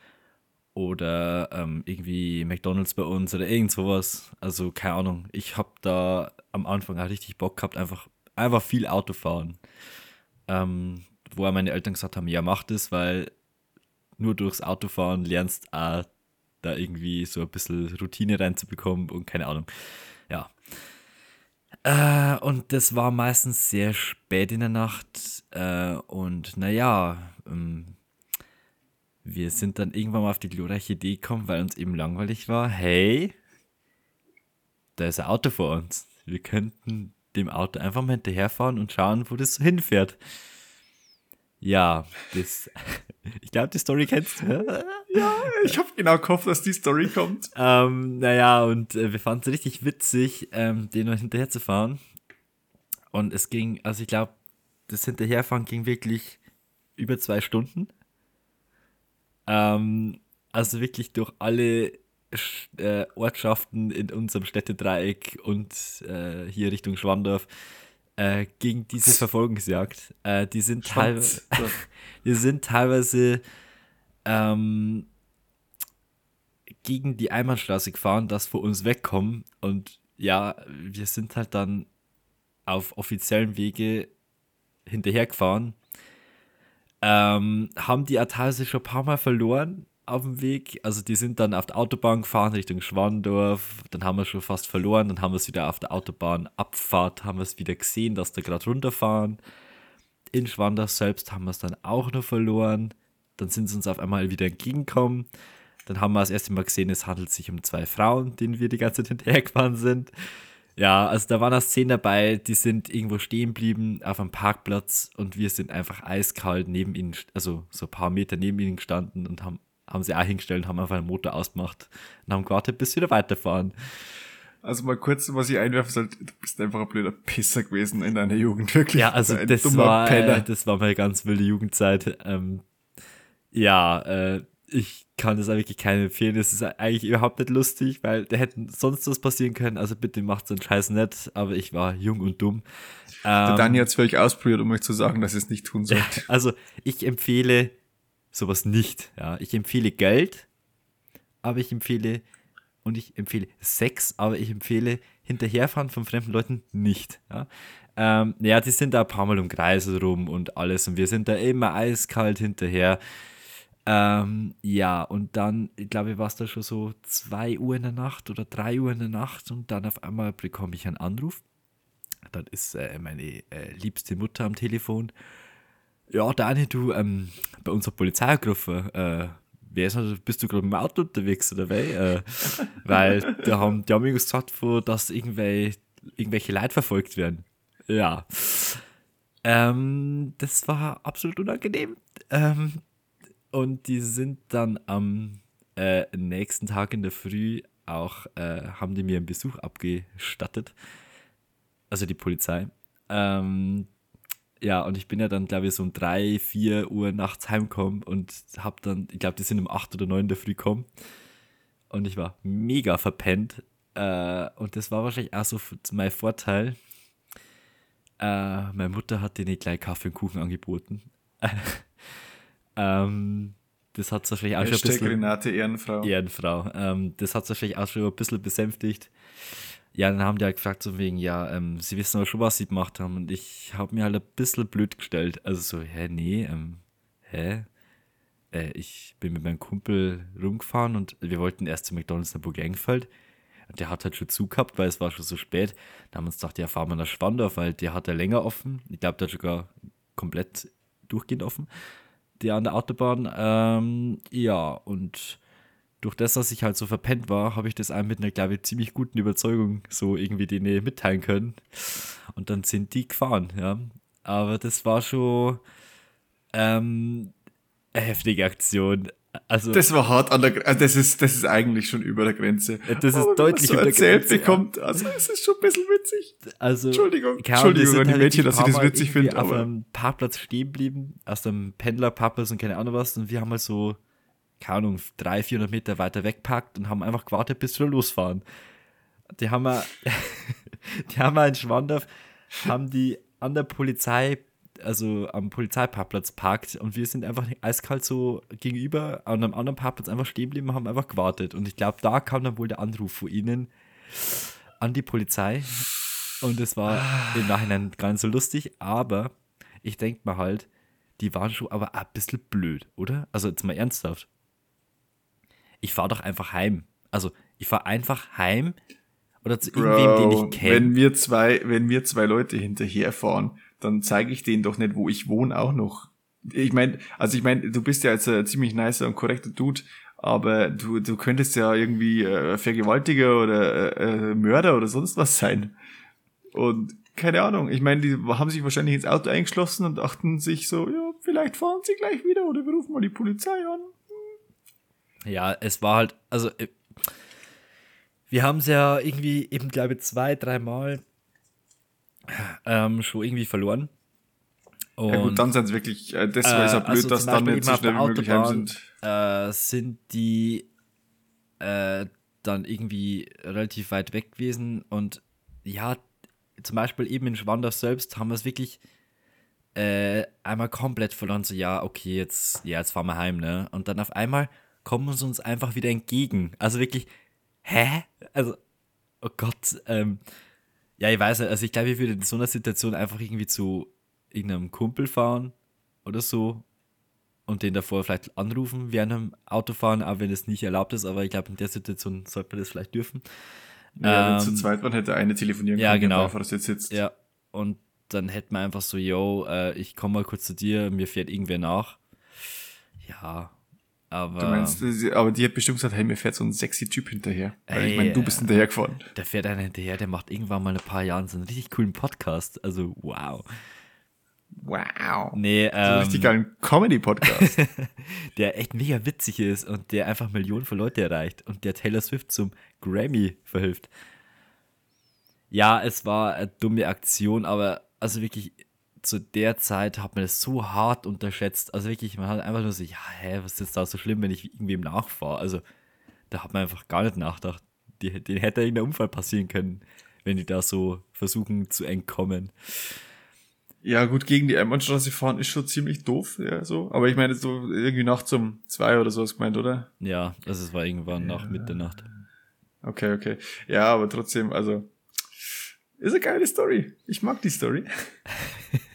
oder ähm, irgendwie McDonalds bei uns oder irgend sowas. Also keine Ahnung. Ich habe da am Anfang auch richtig Bock gehabt, einfach, einfach viel Auto fahren. Ähm, wo meine Eltern gesagt haben, ja mach das, weil nur durchs Autofahren lernst auch da irgendwie so ein bisschen Routine reinzubekommen und keine Ahnung. Ja. Äh, und das war meistens sehr spät in der Nacht. Äh, und naja, ähm, wir sind dann irgendwann mal auf die glorreiche Idee gekommen, weil uns eben langweilig war. Hey, da ist ein Auto vor uns. Wir könnten dem Auto einfach mal hinterherfahren und schauen, wo das so hinfährt. Ja, das. Ich glaube, die Story kennst du. Ich habe genau gehofft, dass die Story kommt. Ähm, naja, und äh, wir fanden es richtig witzig, ähm, den noch hinterher zu fahren. Und es ging, also ich glaube, das Hinterherfahren ging wirklich über zwei Stunden. Ähm, also wirklich durch alle Sch- äh, Ortschaften in unserem Städtedreieck und äh, hier Richtung Schwandorf äh, ging diese Verfolgungsjagd. Äh, die sind teilweise. Wir sind teilweise ähm, gegen die Einbahnstraße gefahren, dass vor uns wegkommen. Und ja, wir sind halt dann auf offiziellen Wege hinterhergefahren. Ähm, haben die teilweise schon ein paar Mal verloren auf dem Weg. Also die sind dann auf der Autobahn gefahren Richtung Schwandorf. Dann haben wir schon fast verloren. Dann haben wir es wieder auf der Autobahnabfahrt, haben wir es wieder gesehen, dass da gerade runterfahren in Schwandorf selbst haben wir es dann auch noch verloren. Dann sind sie uns auf einmal wieder entgegengekommen. Dann haben wir das erste Mal gesehen, es handelt sich um zwei Frauen, denen wir die ganze Zeit hinterhergefahren sind. Ja, also da waren auch Szenen dabei, die sind irgendwo stehen geblieben auf einem Parkplatz und wir sind einfach eiskalt neben ihnen, also so ein paar Meter neben ihnen gestanden und haben, haben sie auch hingestellt haben einfach den Motor ausgemacht und haben gewartet, bis sie wieder weiterfahren. Also mal kurz, was ich einwerfen sollte, du bist einfach ein blöder Pisser gewesen in deiner Jugend, wirklich. Ja, also ein das war, Penner. äh, das war meine ganz wilde Jugendzeit. Ähm, ja, äh, ich kann das wirklich keinem empfehlen. Das ist eigentlich überhaupt nicht lustig, weil da hätten sonst was passieren können. Also bitte macht so einen Scheiß nicht. Aber ich war jung und dumm. Der Ähm, Dani hat es völlig ausprobiert, um euch zu sagen, dass ihr es nicht tun sollt. also ich empfehle sowas nicht. Ja, ich empfehle Geld, aber ich empfehle und ich empfehle Sex, aber ich empfehle hinterherfahren von fremden Leuten nicht. Ja, ähm, ja die sind da ein paar Mal um Kreise rum und alles und wir sind da immer eiskalt hinterher. Ähm, ja, und dann, ich glaube, war es da schon so 2 Uhr in der Nacht oder 3 Uhr in der Nacht und dann auf einmal bekomme ich einen Anruf. Dann ist äh, meine äh, liebste Mutter am Telefon. Ja, Dani, du, ähm, bei unserer Polizei angerufen. Äh, wer ist noch, bist du gerade mit dem Auto unterwegs oder wei? Äh, weil die haben, die haben mir gesagt, von, dass irgendwelche, irgendwelche Leute verfolgt werden. Ja. Ähm, das war absolut unangenehm. Ähm, und die sind dann am äh, nächsten Tag in der Früh auch, äh, haben die mir einen Besuch abgestattet. Also die Polizei. Ähm, ja, und ich bin ja dann, glaube ich, so um drei, vier Uhr nachts heimgekommen und hab dann, ich glaube, die sind um acht oder neun in der Früh gekommen. Und ich war mega verpennt. Äh, und das war wahrscheinlich auch so mein Vorteil. Äh, meine Mutter hat denen gleich Kaffee und Kuchen angeboten. ähm, das hat wahrscheinlich auch schon ein bisschen... Renate Ehrenfrau. Ehrenfrau. Ähm, das hat wahrscheinlich auch schon ein bisschen besänftigt. Ja, dann haben die halt gefragt, so wegen, ja, ähm, sie wissen aber schon, was sie gemacht haben. Und ich habe mir halt ein bisschen blöd gestellt. Also so, hä, nee, ähm, hä? Äh, ich bin mit meinem Kumpel rumgefahren und wir wollten erst zu McDonalds in Burg Engfeld. Und der hat halt schon zu gehabt, weil es war schon so spät. Da haben wir uns gedacht, ja, fahren wir nach Schwandorf, weil der hat ja länger offen. Ich glaube, der hat sogar komplett durchgehend offen. Der an der Autobahn. Ähm, ja, und durch das, dass ich halt so verpennt war, habe ich das einem mit einer, glaube ich, ziemlich guten Überzeugung so irgendwie denen mitteilen können. Und dann sind die gefahren, ja. Aber das war schon ähm, eine heftige Aktion. Also, Das war hart an der Grenze. Das ist, das ist eigentlich schon über der Grenze. Das ist Aber deutlich so über der Grenze, bekommt. Also, es ist schon ein bisschen witzig. also Entschuldigung. wir Entschuldigung an die halt Mädchen, dass ich das witzig finde, auf einem Parkplatz stehen geblieben, aus dem Pendlerparkplatz und keine Ahnung was. Und wir haben halt so, keine Ahnung, 300, 400 Meter weiter wegpackt und haben einfach gewartet, bis wir losfahren. Die haben wir, die haben wir in Schwandorf, haben die an der Polizei, also am Polizeiparkplatz parkt und wir sind einfach eiskalt so gegenüber an einem anderen Parkplatz einfach stehen geblieben und haben einfach gewartet. Und ich glaube, da kam dann wohl der Anruf von ihnen an die Polizei. Und es war im Nachhinein gar nicht so lustig, aber ich denke mal halt, die waren schon aber ein bisschen blöd, oder? Also jetzt mal ernsthaft. Ich fahre doch einfach heim. Also ich fahre einfach heim oder zu irgendwem, den Bro, ich kenne. wenn wir zwei, wenn wir zwei Leute hinterherfahren, dann zeige ich denen doch nicht, wo ich wohne, auch noch. Ich meine, also ich meine, du bist ja jetzt ein ziemlich nicer und korrekter Dude, aber du, du könntest ja irgendwie äh, Vergewaltiger oder äh, äh, Mörder oder sonst was sein. Und keine Ahnung, ich meine, die haben sich wahrscheinlich ins Auto eingeschlossen und dachten sich so, ja, vielleicht fahren sie gleich wieder oder wir rufen mal die Polizei an. Ja, es war halt, also äh, wir haben es ja irgendwie eben, glaube ich, zwei, dreimal ähm, schon irgendwie verloren. Und ja gut, dann sind es wirklich, äh, das war Äh, ist ja blöd, also dass dann nicht so schnell wie möglich heim sind. äh, sind die äh, dann irgendwie relativ weit weg gewesen und ja, zum Beispiel eben in Schwandorf selbst haben wir es wirklich äh, einmal komplett verloren, so ja, okay, jetzt, ja, jetzt fahren wir heim, ne? Und dann auf einmal kommen sie uns einfach wieder entgegen. Also wirklich, hä? Also, oh Gott, ähm, ja, ich weiß nicht, also ich glaube, ich würde in so einer Situation einfach irgendwie zu irgendeinem Kumpel fahren oder so und den davor vielleicht anrufen während dem Autofahren, auch wenn es nicht erlaubt ist, aber ich glaube, in der Situation sollte man das vielleicht dürfen. Ja, wenn Ähm, zu zweit waren, hätte eine telefonieren ja, können, der genau. Beifahrersitz sitzt. Ja, und dann hätten wir einfach so, yo, äh, ich komme mal kurz zu dir, mir fährt irgendwer nach. Ja, aber Du meinst, äh, aber die hat bestimmt gesagt, hey, mir fährt so ein sexy Typ hinterher. Weil ich Ey, meine, du bist äh, hinterhergefahren. der fährt einer hinterher, der macht irgendwann mal in ein paar Jahren so einen richtig coolen Podcast. Also, wow. Wow. Nee, So einen ähm, richtig geilen Comedy-Podcast. der echt mega witzig ist und der einfach Millionen von Leute erreicht und der Taylor Swift zum Grammy verhilft. Ja, es war eine dumme Aktion, aber also wirklich, zu der Zeit hat man das so hart unterschätzt. Also wirklich, man hat einfach nur so, ja, hä, was ist da so schlimm, wenn ich irgendwem nachfahre? Also da hat man einfach gar nicht nachgedacht. Die, denen hätte irgendein Unfall passieren können, wenn die da so versuchen zu entkommen. Ja, gut, gegen die Einbahnstraße fahren ist schon ziemlich doof, ja, so. Aber ich meine, so irgendwie nachts um zwei oder so hast du gemeint, oder? Ja, also es war irgendwann nach Mitternacht. Okay, okay. Ja, aber trotzdem, also, ist eine geile Story. Ich mag die Story.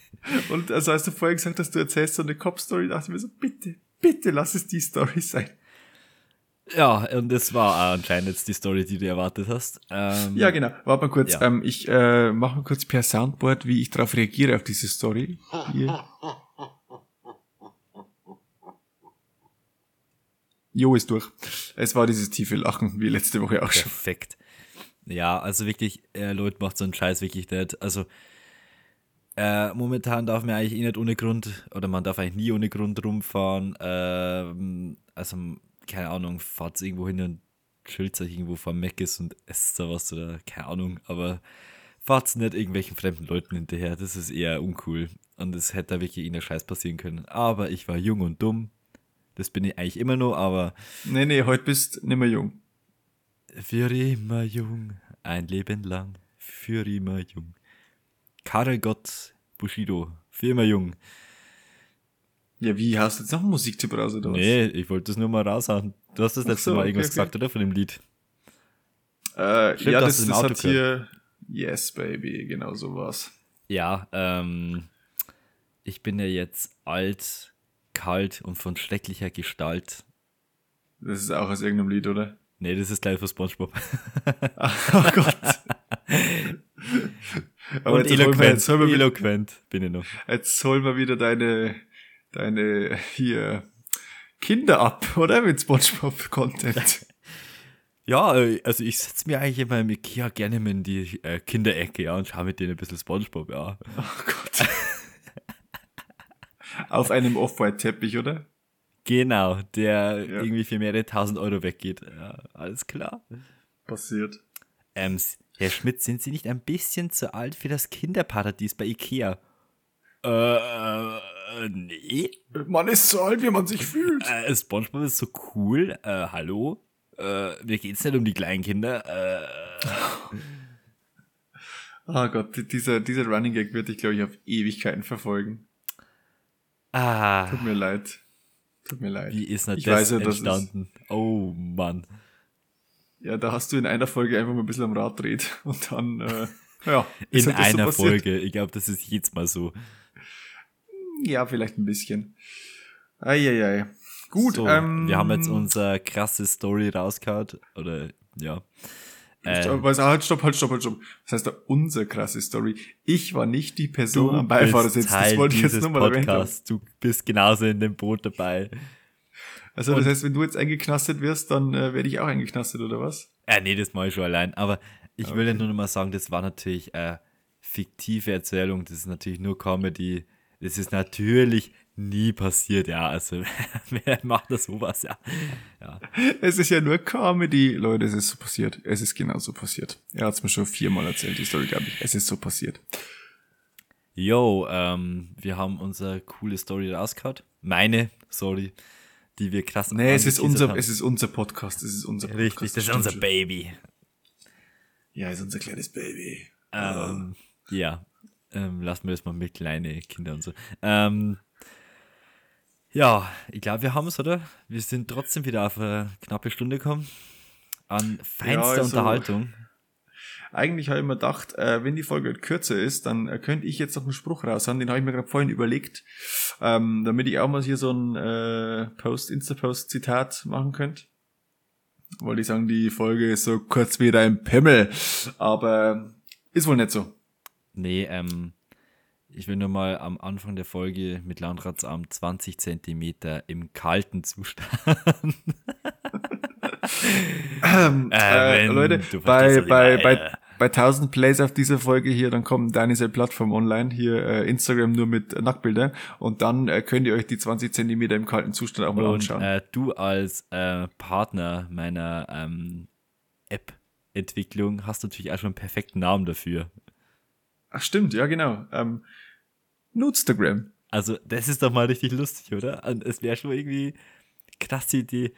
Und also, als du vorher gesagt hast, du erzählst so eine Cop-Story, dachte ich mir so, bitte, bitte lass es die Story sein. Ja, und das war anscheinend jetzt die Story, die du erwartet hast. Ähm, Ja, genau. Warte mal kurz. Ja. Ähm, ich äh, mache mal kurz per Soundboard, wie ich darauf reagiere auf diese Story. Hier. Jo ist durch. Es war dieses tiefe Lachen, wie letzte Woche auch schon. Perfekt. Ja, also wirklich, äh, Leute macht so einen Scheiß wirklich nicht. Also, äh, momentan darf man eigentlich eh nicht ohne Grund, oder man darf eigentlich nie ohne Grund rumfahren. Ähm, also, keine Ahnung, fahrt irgendwo hin und chillt euch irgendwo vor Meckes und esst da was oder keine Ahnung, aber fahrt nicht irgendwelchen fremden Leuten hinterher. Das ist eher uncool. Und es hätte da wirklich irgendein Scheiß passieren können. Aber ich war jung und dumm. Das bin ich eigentlich immer noch, aber Nee, nee, heute bist nimmer jung. für immer jung, ein Leben lang, für immer jung. Karel Gott Bushido, immer jung. Ja, wie hast du jetzt noch einen Musiktipp raus oder was? Nee, ich wollte das nur mal raushauen. Du hast das Ach letzte so, Mal irgendwas okay. gesagt, oder? Von dem Lied. Äh, Stimmt, ja, das, das Auto hat hier Yes, Baby, genau so war's. Ja, ähm, ich bin ja jetzt alt, kalt und von schrecklicher Gestalt. Das ist auch aus irgendeinem Lied, oder? Nee, das ist gleich für Spongebob. Oh Gott. Aber und jetzt holen, wir, jetzt, wir, wieder- eloquent bin ich noch. jetzt holen wir wieder deine, deine hier Kinder ab, oder? Mit Spongebob-Content. Ja, äh, also ich setze mir eigentlich immer im Ikea gerne mal in die äh, Kinderecke, ja, und schaue mit denen ein bisschen Spongebob, ja. Oh Gott. Auf einem Off-White-Teppich, oder? Genau, der Ja. irgendwie für mehrere tausend Euro weggeht. Ja, alles klar. Passiert. Ähm, Herr Schmidt, sind Sie nicht ein bisschen zu alt für das Kinderparadies bei Ikea? Äh, äh, nee. Man ist so alt, wie man sich fühlt. Äh, SpongeBob ist so cool. Äh, hallo? Äh, mir geht's nicht um die kleinen Kinder. Äh, Oh Gott, die- dieser, dieser Running Gag wird dich, glaube ich, auf Ewigkeiten verfolgen. ah, Tut mir leid. Tut mir leid. wie ist denn ich das weiß ja, das ist, entstanden? Oh Mann. Ja, da hast du in einer Folge einfach mal ein bisschen am Rad dreht und dann, äh, ja. In halt so einer passiert. Folge. Ich glaube, das ist jetzt mal so. Ja, vielleicht ein bisschen. Eieiei. Gut, so, ähm, wir haben jetzt unsere krasse Story rausgehauen. Oder, ja. Äh, Stopp, was, halt, stopp, halt, stopp, halt, stopp. Das heißt, da unsere krasse Story. Ich war nicht die Person am Beifahrersitz. Das wollte ich jetzt dieses nur mal erwähnt haben. Podcasts. Du bist genauso in dem Boot dabei. Also, das Und- heißt, wenn du jetzt eingeknastet wirst, dann äh, werde ich auch eingeknastet, oder was? Äh, nee, das mache ich schon allein. Aber ich will ja Okay. nur noch mal sagen, das war natürlich äh, fiktive Erzählung. Das ist natürlich nur Comedy. Das ist natürlich nie passiert, ja. Also, wer macht das sowas, ja. ja. Es ist ja nur Comedy. Leute, es ist so passiert. Es ist genau so passiert. Er hat's mir schon viermal erzählt, die Story, glaube ich. Es ist so passiert. Yo, ähm, wir haben unsere coole Story rausgehauen. Meine, sorry, die wir krass Nee, es ist unser, haben. es ist unser Podcast. Es ist unser Podcast. Richtig, das ist unser schon. Baby. Ja, ist unser kleines Baby. Ähm, ja, ähm, lassen wir das mal mit kleine Kinder und so. Ähm, ja, ich glaube, wir haben es, oder? Wir sind trotzdem wieder auf eine knappe Stunde gekommen. An feinster also- Unterhaltung. Eigentlich habe ich mir gedacht, äh, wenn die Folge halt kürzer ist, dann äh, könnte ich jetzt noch einen Spruch raushauen, den habe ich mir gerade vorhin überlegt, ähm, damit ich auch mal hier so ein äh, Post, Insta-Post-Zitat machen könnte. Wollte ich sagen, die Folge ist so kurz wie dein Pimmel, aber ist wohl nicht so. Nee, ähm, ich will nur mal am Anfang der Folge mit Landratsarm 20 Zentimeter im kalten Zustand. Ähm, Äh, äh, wenn Leute, bei, bei, bei. Bei 1000 Plays auf dieser Folge hier, dann kommt deine Plattform online, hier äh, Instagram nur mit Nacktbildern und dann äh, könnt ihr euch die 20 Zentimeter im kalten Zustand auch mal Und anschauen. äh, du als äh, Partner meiner ähm, App-Entwicklung hast natürlich auch schon einen perfekten Namen dafür. Ach stimmt, ja genau. Ähm, Nutstagram. Also, das ist doch mal richtig lustig, oder? Und es wäre schon irgendwie krass die Idee.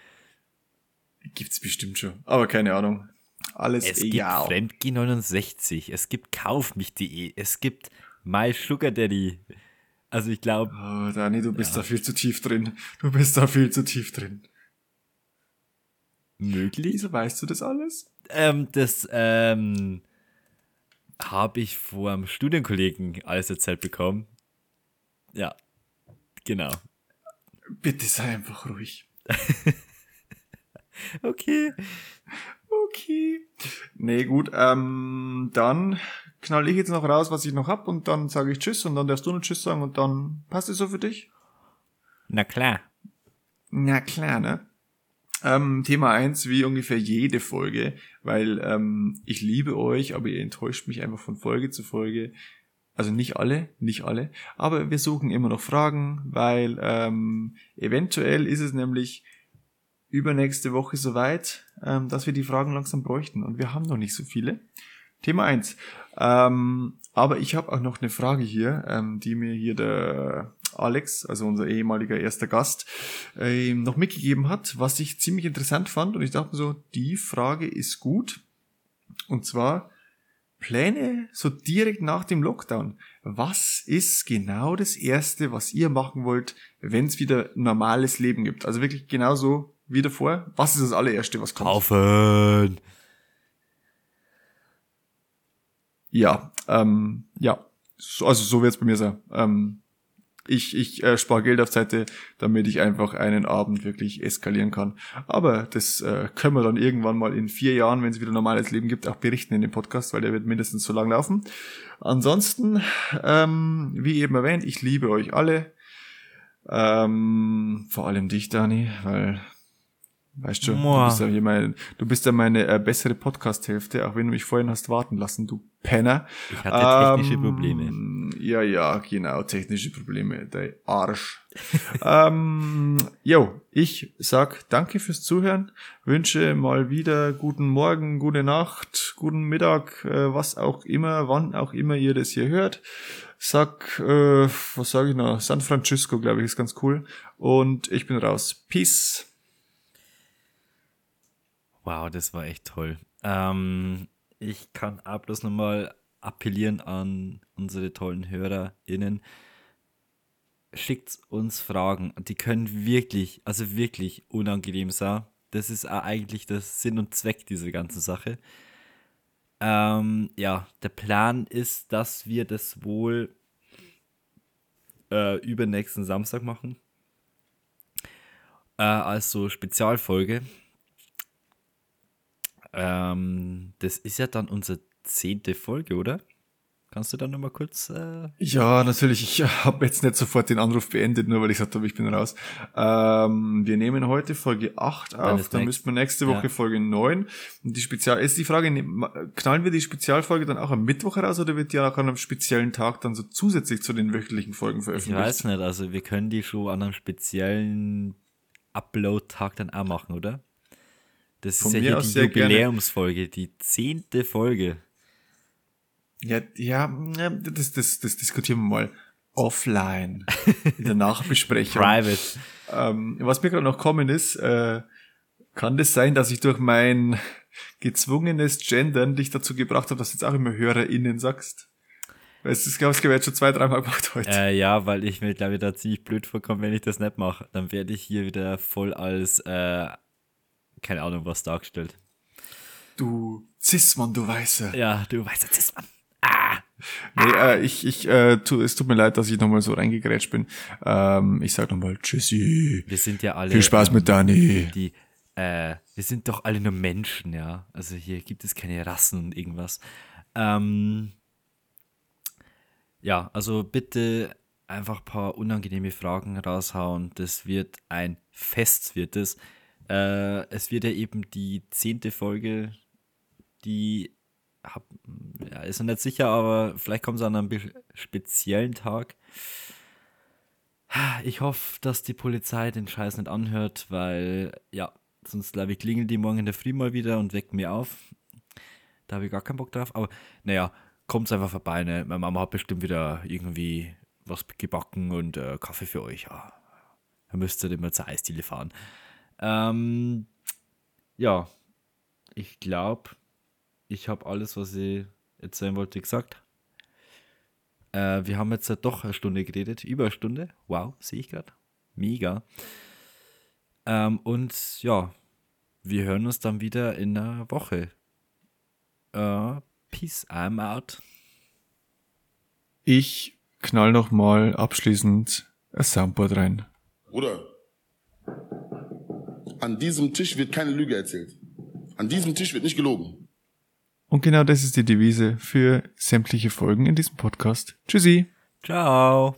Gibt's bestimmt schon. Aber keine Ahnung. Alles Es gibt ja. Fremdgeh69, es gibt Kaufmich.de, es gibt My Sugar Daddy. Also ich glaube, Oh, Dani, du bist da viel zu tief drin. Du bist da viel zu tief drin. möglich. Wieso weißt du das alles? Ähm, das ähm, habe ich vor einem Studienkollegen alles erzählt bekommen. Ja, genau. Bitte sei einfach ruhig. Okay. Okay. Nee, gut, ähm, dann knall ich jetzt noch raus, was ich noch hab und dann sage ich Tschüss und dann darfst du noch Tschüss sagen und dann passt es so für dich? Na klar. Na klar, ne? Ähm, Thema eins wie ungefähr jede Folge, weil ähm, ich liebe euch, aber ihr enttäuscht mich einfach von Folge zu Folge. Also nicht alle, nicht alle, aber wir suchen immer noch Fragen, weil ähm, eventuell ist es nämlich übernächste Woche soweit, ähm, dass wir die Fragen langsam bräuchten und wir haben noch nicht so viele. Thema eins. Ähm, aber ich habe auch noch eine Frage hier, ähm, die mir hier der Alex, also unser ehemaliger erster Gast, ähm, noch mitgegeben hat, was ich ziemlich interessant fand. Und ich dachte mir so, die Frage ist gut. Und zwar Pläne so direkt nach dem Lockdown. Was ist genau das Erste, was ihr machen wollt, wenn es wieder normales Leben gibt? Also wirklich genauso wie davor. Was ist das allererste, was kommt? Kaufen. Ja, ähm, ja. So, also so wird's bei mir sein. Ähm, ich ich äh, spare Geld auf Seite, damit ich einfach einen Abend wirklich eskalieren kann. Aber das äh, können wir dann irgendwann mal in vier Jahren, wenn es wieder normales Leben gibt, auch berichten in dem Podcast, weil der wird mindestens so lang laufen. Ansonsten, ähm, wie eben erwähnt, ich liebe euch alle. Ähm, vor allem dich, Dani, weil Weißt du, du Moa. bist ja, hier mein, du bist ja meine äh, bessere Podcast-Hälfte, auch wenn du mich vorhin hast warten lassen, du Penner. Ich hatte technische Ähm, Probleme. Ja, ja, genau, technische Probleme, der Arsch. ähm, jo, ich sag danke fürs Zuhören, wünsche mal wieder guten Morgen, gute Nacht, guten Mittag, äh, was auch immer, wann auch immer ihr das hier hört. Sag, äh, was sage ich noch? San Francisco, glaube ich, ist ganz cool. Und ich bin raus. Peace. Wow, das war echt toll. Ähm, ich kann auch bloß nochmal appellieren an unsere tollen HörerInnen. Schickt uns Fragen. Die können wirklich, also wirklich unangenehm sein. Das ist auch eigentlich der Sinn und Zweck dieser ganzen Sache. Ähm, ja, der Plan ist, dass wir das wohl äh, übernächsten Samstag machen. Äh, also Spezialfolge. Ähm, das ist ja dann unsere zehnte Folge, oder? Kannst du da nochmal kurz. Äh, Ja, natürlich. Ich habe jetzt nicht sofort den Anruf beendet, nur weil ich gesagt habe, ich bin raus. Ähm, wir nehmen heute Folge 8 auf, dann müssten wir nächste Woche ja. Folge 9. Und die Spezial, ist die Frage, knallen wir die Spezialfolge dann auch am Mittwoch raus oder wird die auch an einem speziellen Tag dann so zusätzlich zu den wöchentlichen Folgen ich veröffentlicht? weiß nicht, also wir können die schon an einem speziellen Upload-Tag dann auch machen, oder? Das Von ist ja hier die. Jubiläumsfolge, die zehnte Folge. Ja, ja, das, das, das diskutieren wir mal offline in der Nachbesprechung. Private. Ähm, was mir gerade noch kommen ist, äh, kann das sein, dass ich durch mein gezwungenes Gendern dich dazu gebracht habe, dass du jetzt auch immer HörerInnen sagst? Weil es ist, glaube ich, jetzt schon zwei, dreimal gemacht heute. Äh, ja, weil ich mir, glaube ich, da ziemlich blöd vorkomme, wenn ich das nicht mache. Dann werde ich hier wieder voll als, äh, keine Ahnung, was dargestellt. Du Cis-Mann, du Weißer. Ja, du das ist man. Nee, äh, ich, ich, äh, tu, es tut mir leid, dass ich nochmal so reingegrätscht bin. Ähm, ich sag nochmal Tschüssi. Wir sind ja alle. Viel Spaß mit Dani. die, äh, wir sind doch alle nur Menschen, ja. Also hier gibt es keine Rassen und irgendwas. Ähm, ja, also bitte einfach ein paar unangenehme Fragen raushauen. Das wird ein Fest, wird es. Äh, es wird ja eben die zehnte Folge, die hab, ja, ist nicht sicher, aber vielleicht kommt es an einem speziellen Tag. Ich hoffe, dass die Polizei den Scheiß nicht anhört, weil, ja, sonst glaube ich, klingeln die morgen in der Früh mal wieder und wecken mir auf. Da habe ich gar keinen Bock drauf. Aber naja, kommt einfach vorbei, ne? Meine Mama hat bestimmt wieder irgendwie was gebacken und äh, Kaffee für euch. Ja. Dann müsst ihr immer zur Eisdiele fahren. Ähm, ja, ich glaube, ich habe alles, was ich erzählen wollte, gesagt. Äh, wir haben jetzt ja doch eine Stunde geredet, über eine Stunde. Wow, sehe ich gerade. Mega. Ähm, und ja, wir hören uns dann wieder in einer Woche. Äh, peace, I'm out. Ich knall noch mal abschließend ein Soundboard rein. Bruder, an diesem Tisch wird keine Lüge erzählt. An diesem Tisch wird nicht gelogen. Und genau das ist die Devise für sämtliche Folgen in diesem Podcast. Tschüssi. Ciao.